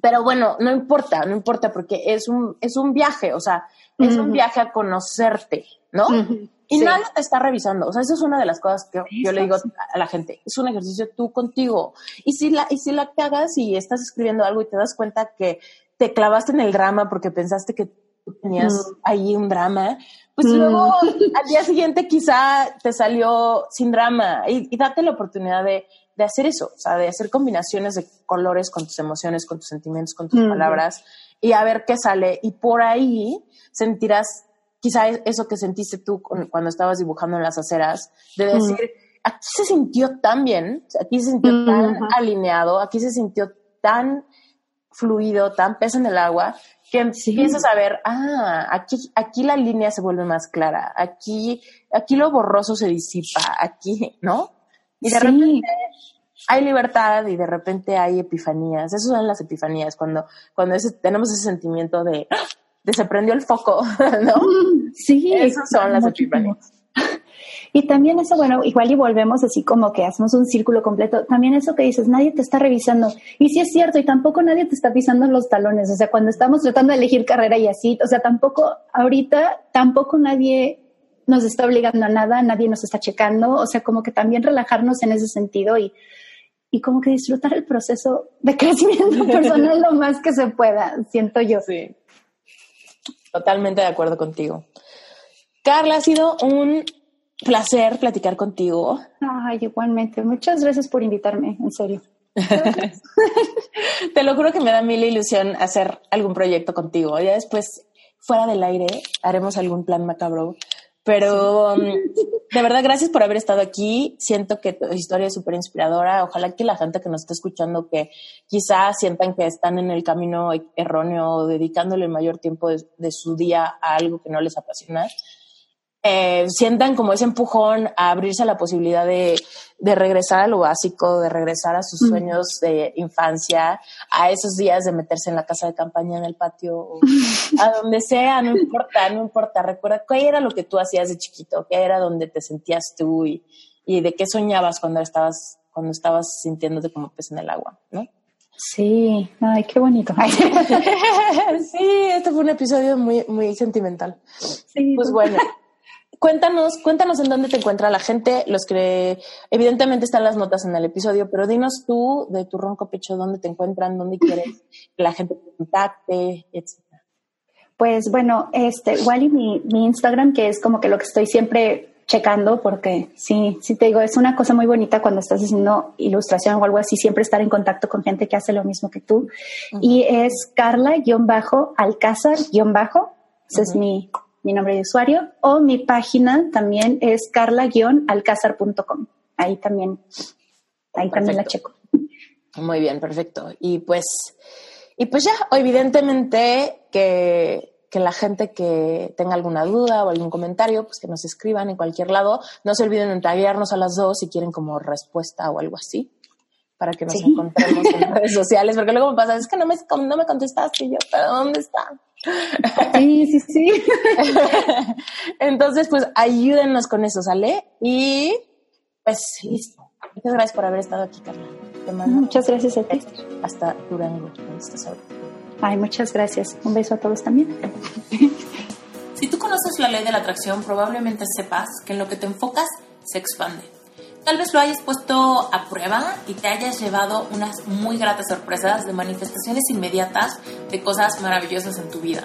Pero bueno, no importa, no importa porque es un, es un viaje, o sea, es un viaje a conocerte, ¿no? Y nadie te está revisando. O sea, esa es una de las cosas que yo le digo a la gente. Es un ejercicio tú contigo. Y si la, y si la cagas y estás escribiendo algo y te das cuenta que te clavaste en el drama porque pensaste que tenías ahí un drama, pues luego al día siguiente quizá te salió sin drama y date la oportunidad de de hacer eso, o sea, de hacer combinaciones de colores con tus emociones, con tus sentimientos, con tus palabras y a ver qué sale. Y por ahí sentirás quizá eso que sentiste tú cuando estabas dibujando en las aceras, de decir, aquí se sintió tan bien, aquí se sintió tan alineado, aquí se sintió tan fluido, tan peso en el agua, que empiezas a ver, ah, aquí, aquí la línea se vuelve más clara, aquí, aquí lo borroso se disipa, aquí, ¿no? Y de repente hay libertad y de repente hay epifanías. Esas son las epifanías, cuando, cuando tenemos ese sentimiento de, de se prendió el foco, ¿no? Sí. Esas son las epifanías. Y también eso, bueno, igual y volvemos así como que hacemos un círculo completo. También eso que dices, nadie te está revisando. Y sí es cierto, y tampoco nadie te está pisando los talones. O sea, cuando estamos tratando de elegir carrera y así, o sea, tampoco, ahorita, tampoco nadie nos está obligando a nada, nadie nos está checando, o sea, como que también relajarnos en ese sentido y, y como que disfrutar el proceso de crecimiento personal lo más que se pueda, siento yo. Sí, totalmente de acuerdo contigo. Carla, ha sido un placer platicar contigo. Ay, igualmente. Muchas gracias por invitarme, en serio. Te lo juro que me da mil ilusión hacer algún proyecto contigo. Ya después, fuera del aire, haremos algún plan macabro pero um, de verdad, gracias por haber estado aquí. Siento que tu historia es súper inspiradora. Ojalá que la gente que nos está escuchando, que quizás sientan que están en el camino erróneo, dedicándole el mayor tiempo de su día a algo que no les apasiona, eh, sientan como ese empujón a abrirse a la posibilidad de, de regresar a lo básico, de regresar a sus sueños de infancia, a esos días de meterse en la casa de campaña, en el patio, a donde sea, no importa, no importa. Recuerda qué era lo que tú hacías de chiquito, qué era donde te sentías tú y, y de qué soñabas cuando estabas, cuando estabas sintiéndote como pez en el agua, ¿no? Sí, ay, qué bonito. sí, este fue un episodio muy, muy sentimental. Sí, pues bueno. Cuéntanos, cuéntanos en dónde te encuentra la gente, los que evidentemente están las notas en el episodio, pero dinos tú de tu ronco pecho dónde te encuentran, dónde quieres que la gente te contacte, etcétera. Pues bueno, este, igual y mi, mi Instagram, que es como que lo que estoy siempre checando, porque sí, sí te digo, es una cosa muy bonita cuando estás haciendo ilustración o algo así, siempre estar en contacto con gente que hace lo mismo que tú. Y es Carla-Alcázar-Bajo, ese es mi mi nombre de usuario, o mi página también es carla-alcázar.com. Ahí también, ahí también la checo. Muy bien, perfecto. Y pues, y pues ya, evidentemente que, que la gente que tenga alguna duda o algún comentario, pues que nos escriban en cualquier lado. No se olviden de taguearnos a las dos si quieren como respuesta o algo así para que nos encontremos en redes sociales, porque luego me pasa, es que no me, no me contestaste y yo, ¿pero dónde está? Sí, sí, sí. Entonces, pues ayúdennos con eso, ¿sale? Y pues listo. Muchas gracias por haber estado aquí, Carla. Te mando muchas gracias a ti. Hasta Durango, donde estás ahora. Ay, muchas gracias. Un beso a todos también. Si tú conoces la ley de la atracción, probablemente sepas que en lo que te enfocas se expande. Tal vez lo hayas puesto a prueba y te hayas llevado unas muy gratas sorpresas de manifestaciones inmediatas de cosas maravillosas en tu vida.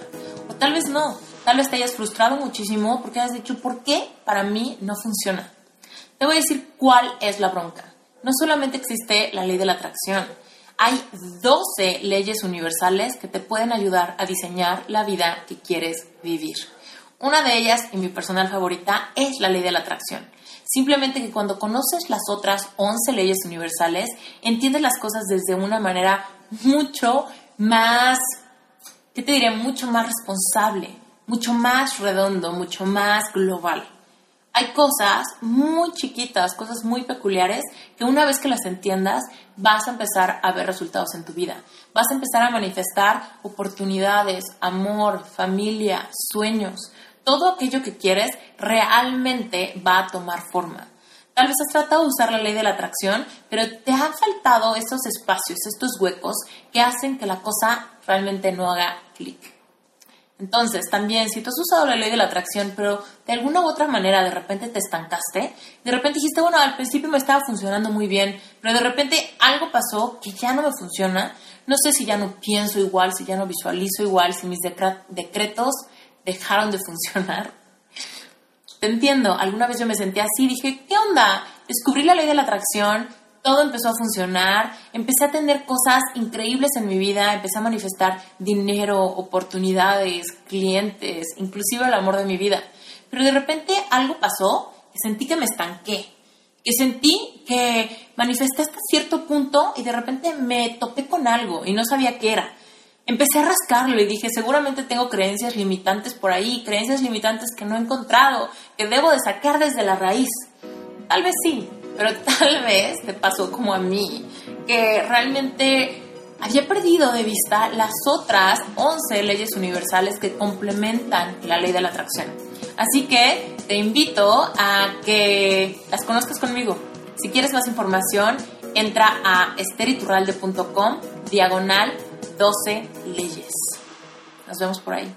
O tal vez no, tal vez te hayas frustrado muchísimo porque has dicho, ¿por qué para mí no funciona? Te voy a decir cuál es la bronca. No solamente existe la ley de la atracción, hay 12 leyes universales que te pueden ayudar a diseñar la vida que quieres vivir. Una de ellas, y mi personal favorita, es la ley de la atracción. Simplemente que cuando conoces las otras 11 leyes universales, entiendes las cosas desde una manera mucho más, ¿qué te diré? Mucho más responsable, mucho más redondo, mucho más global. Hay cosas muy chiquitas, cosas muy peculiares, que una vez que las entiendas, vas a empezar a ver resultados en tu vida. Vas a empezar a manifestar oportunidades, amor, familia, sueños. Todo aquello que quieres realmente va a tomar forma. Tal vez has tratado de usar la ley de la atracción, pero te han faltado estos espacios, estos huecos que hacen que la cosa realmente no haga clic. Entonces, también, si tú has usado la ley de la atracción, pero de alguna u otra manera de repente te estancaste, de repente dijiste, bueno, al principio me estaba funcionando muy bien, pero de repente algo pasó que ya no me funciona, no sé si ya no pienso igual, si ya no visualizo igual, si mis decretos dejaron de funcionar. Te entiendo, alguna vez yo me sentí así, dije, ¿qué onda? Descubrí la ley de la atracción, todo empezó a funcionar, empecé a tener cosas increíbles en mi vida, empecé a manifestar dinero, oportunidades, clientes, inclusive el amor de mi vida. Pero de repente algo pasó que sentí que me estanqué, que sentí que manifesté hasta cierto punto y de repente me topé con algo y no sabía qué era. Empecé a rascarlo y dije, seguramente tengo creencias limitantes por ahí, creencias limitantes que no he encontrado, que debo de sacar desde la raíz. Tal vez sí, pero tal vez te pasó como a mí, que realmente había perdido de vista las otras 11 leyes universales que complementan la ley de la atracción. Así que te invito a que las conozcas conmigo. Si quieres más información, entra a esteriturralde.com diagonal 12 leyes. Nos vemos por ahí.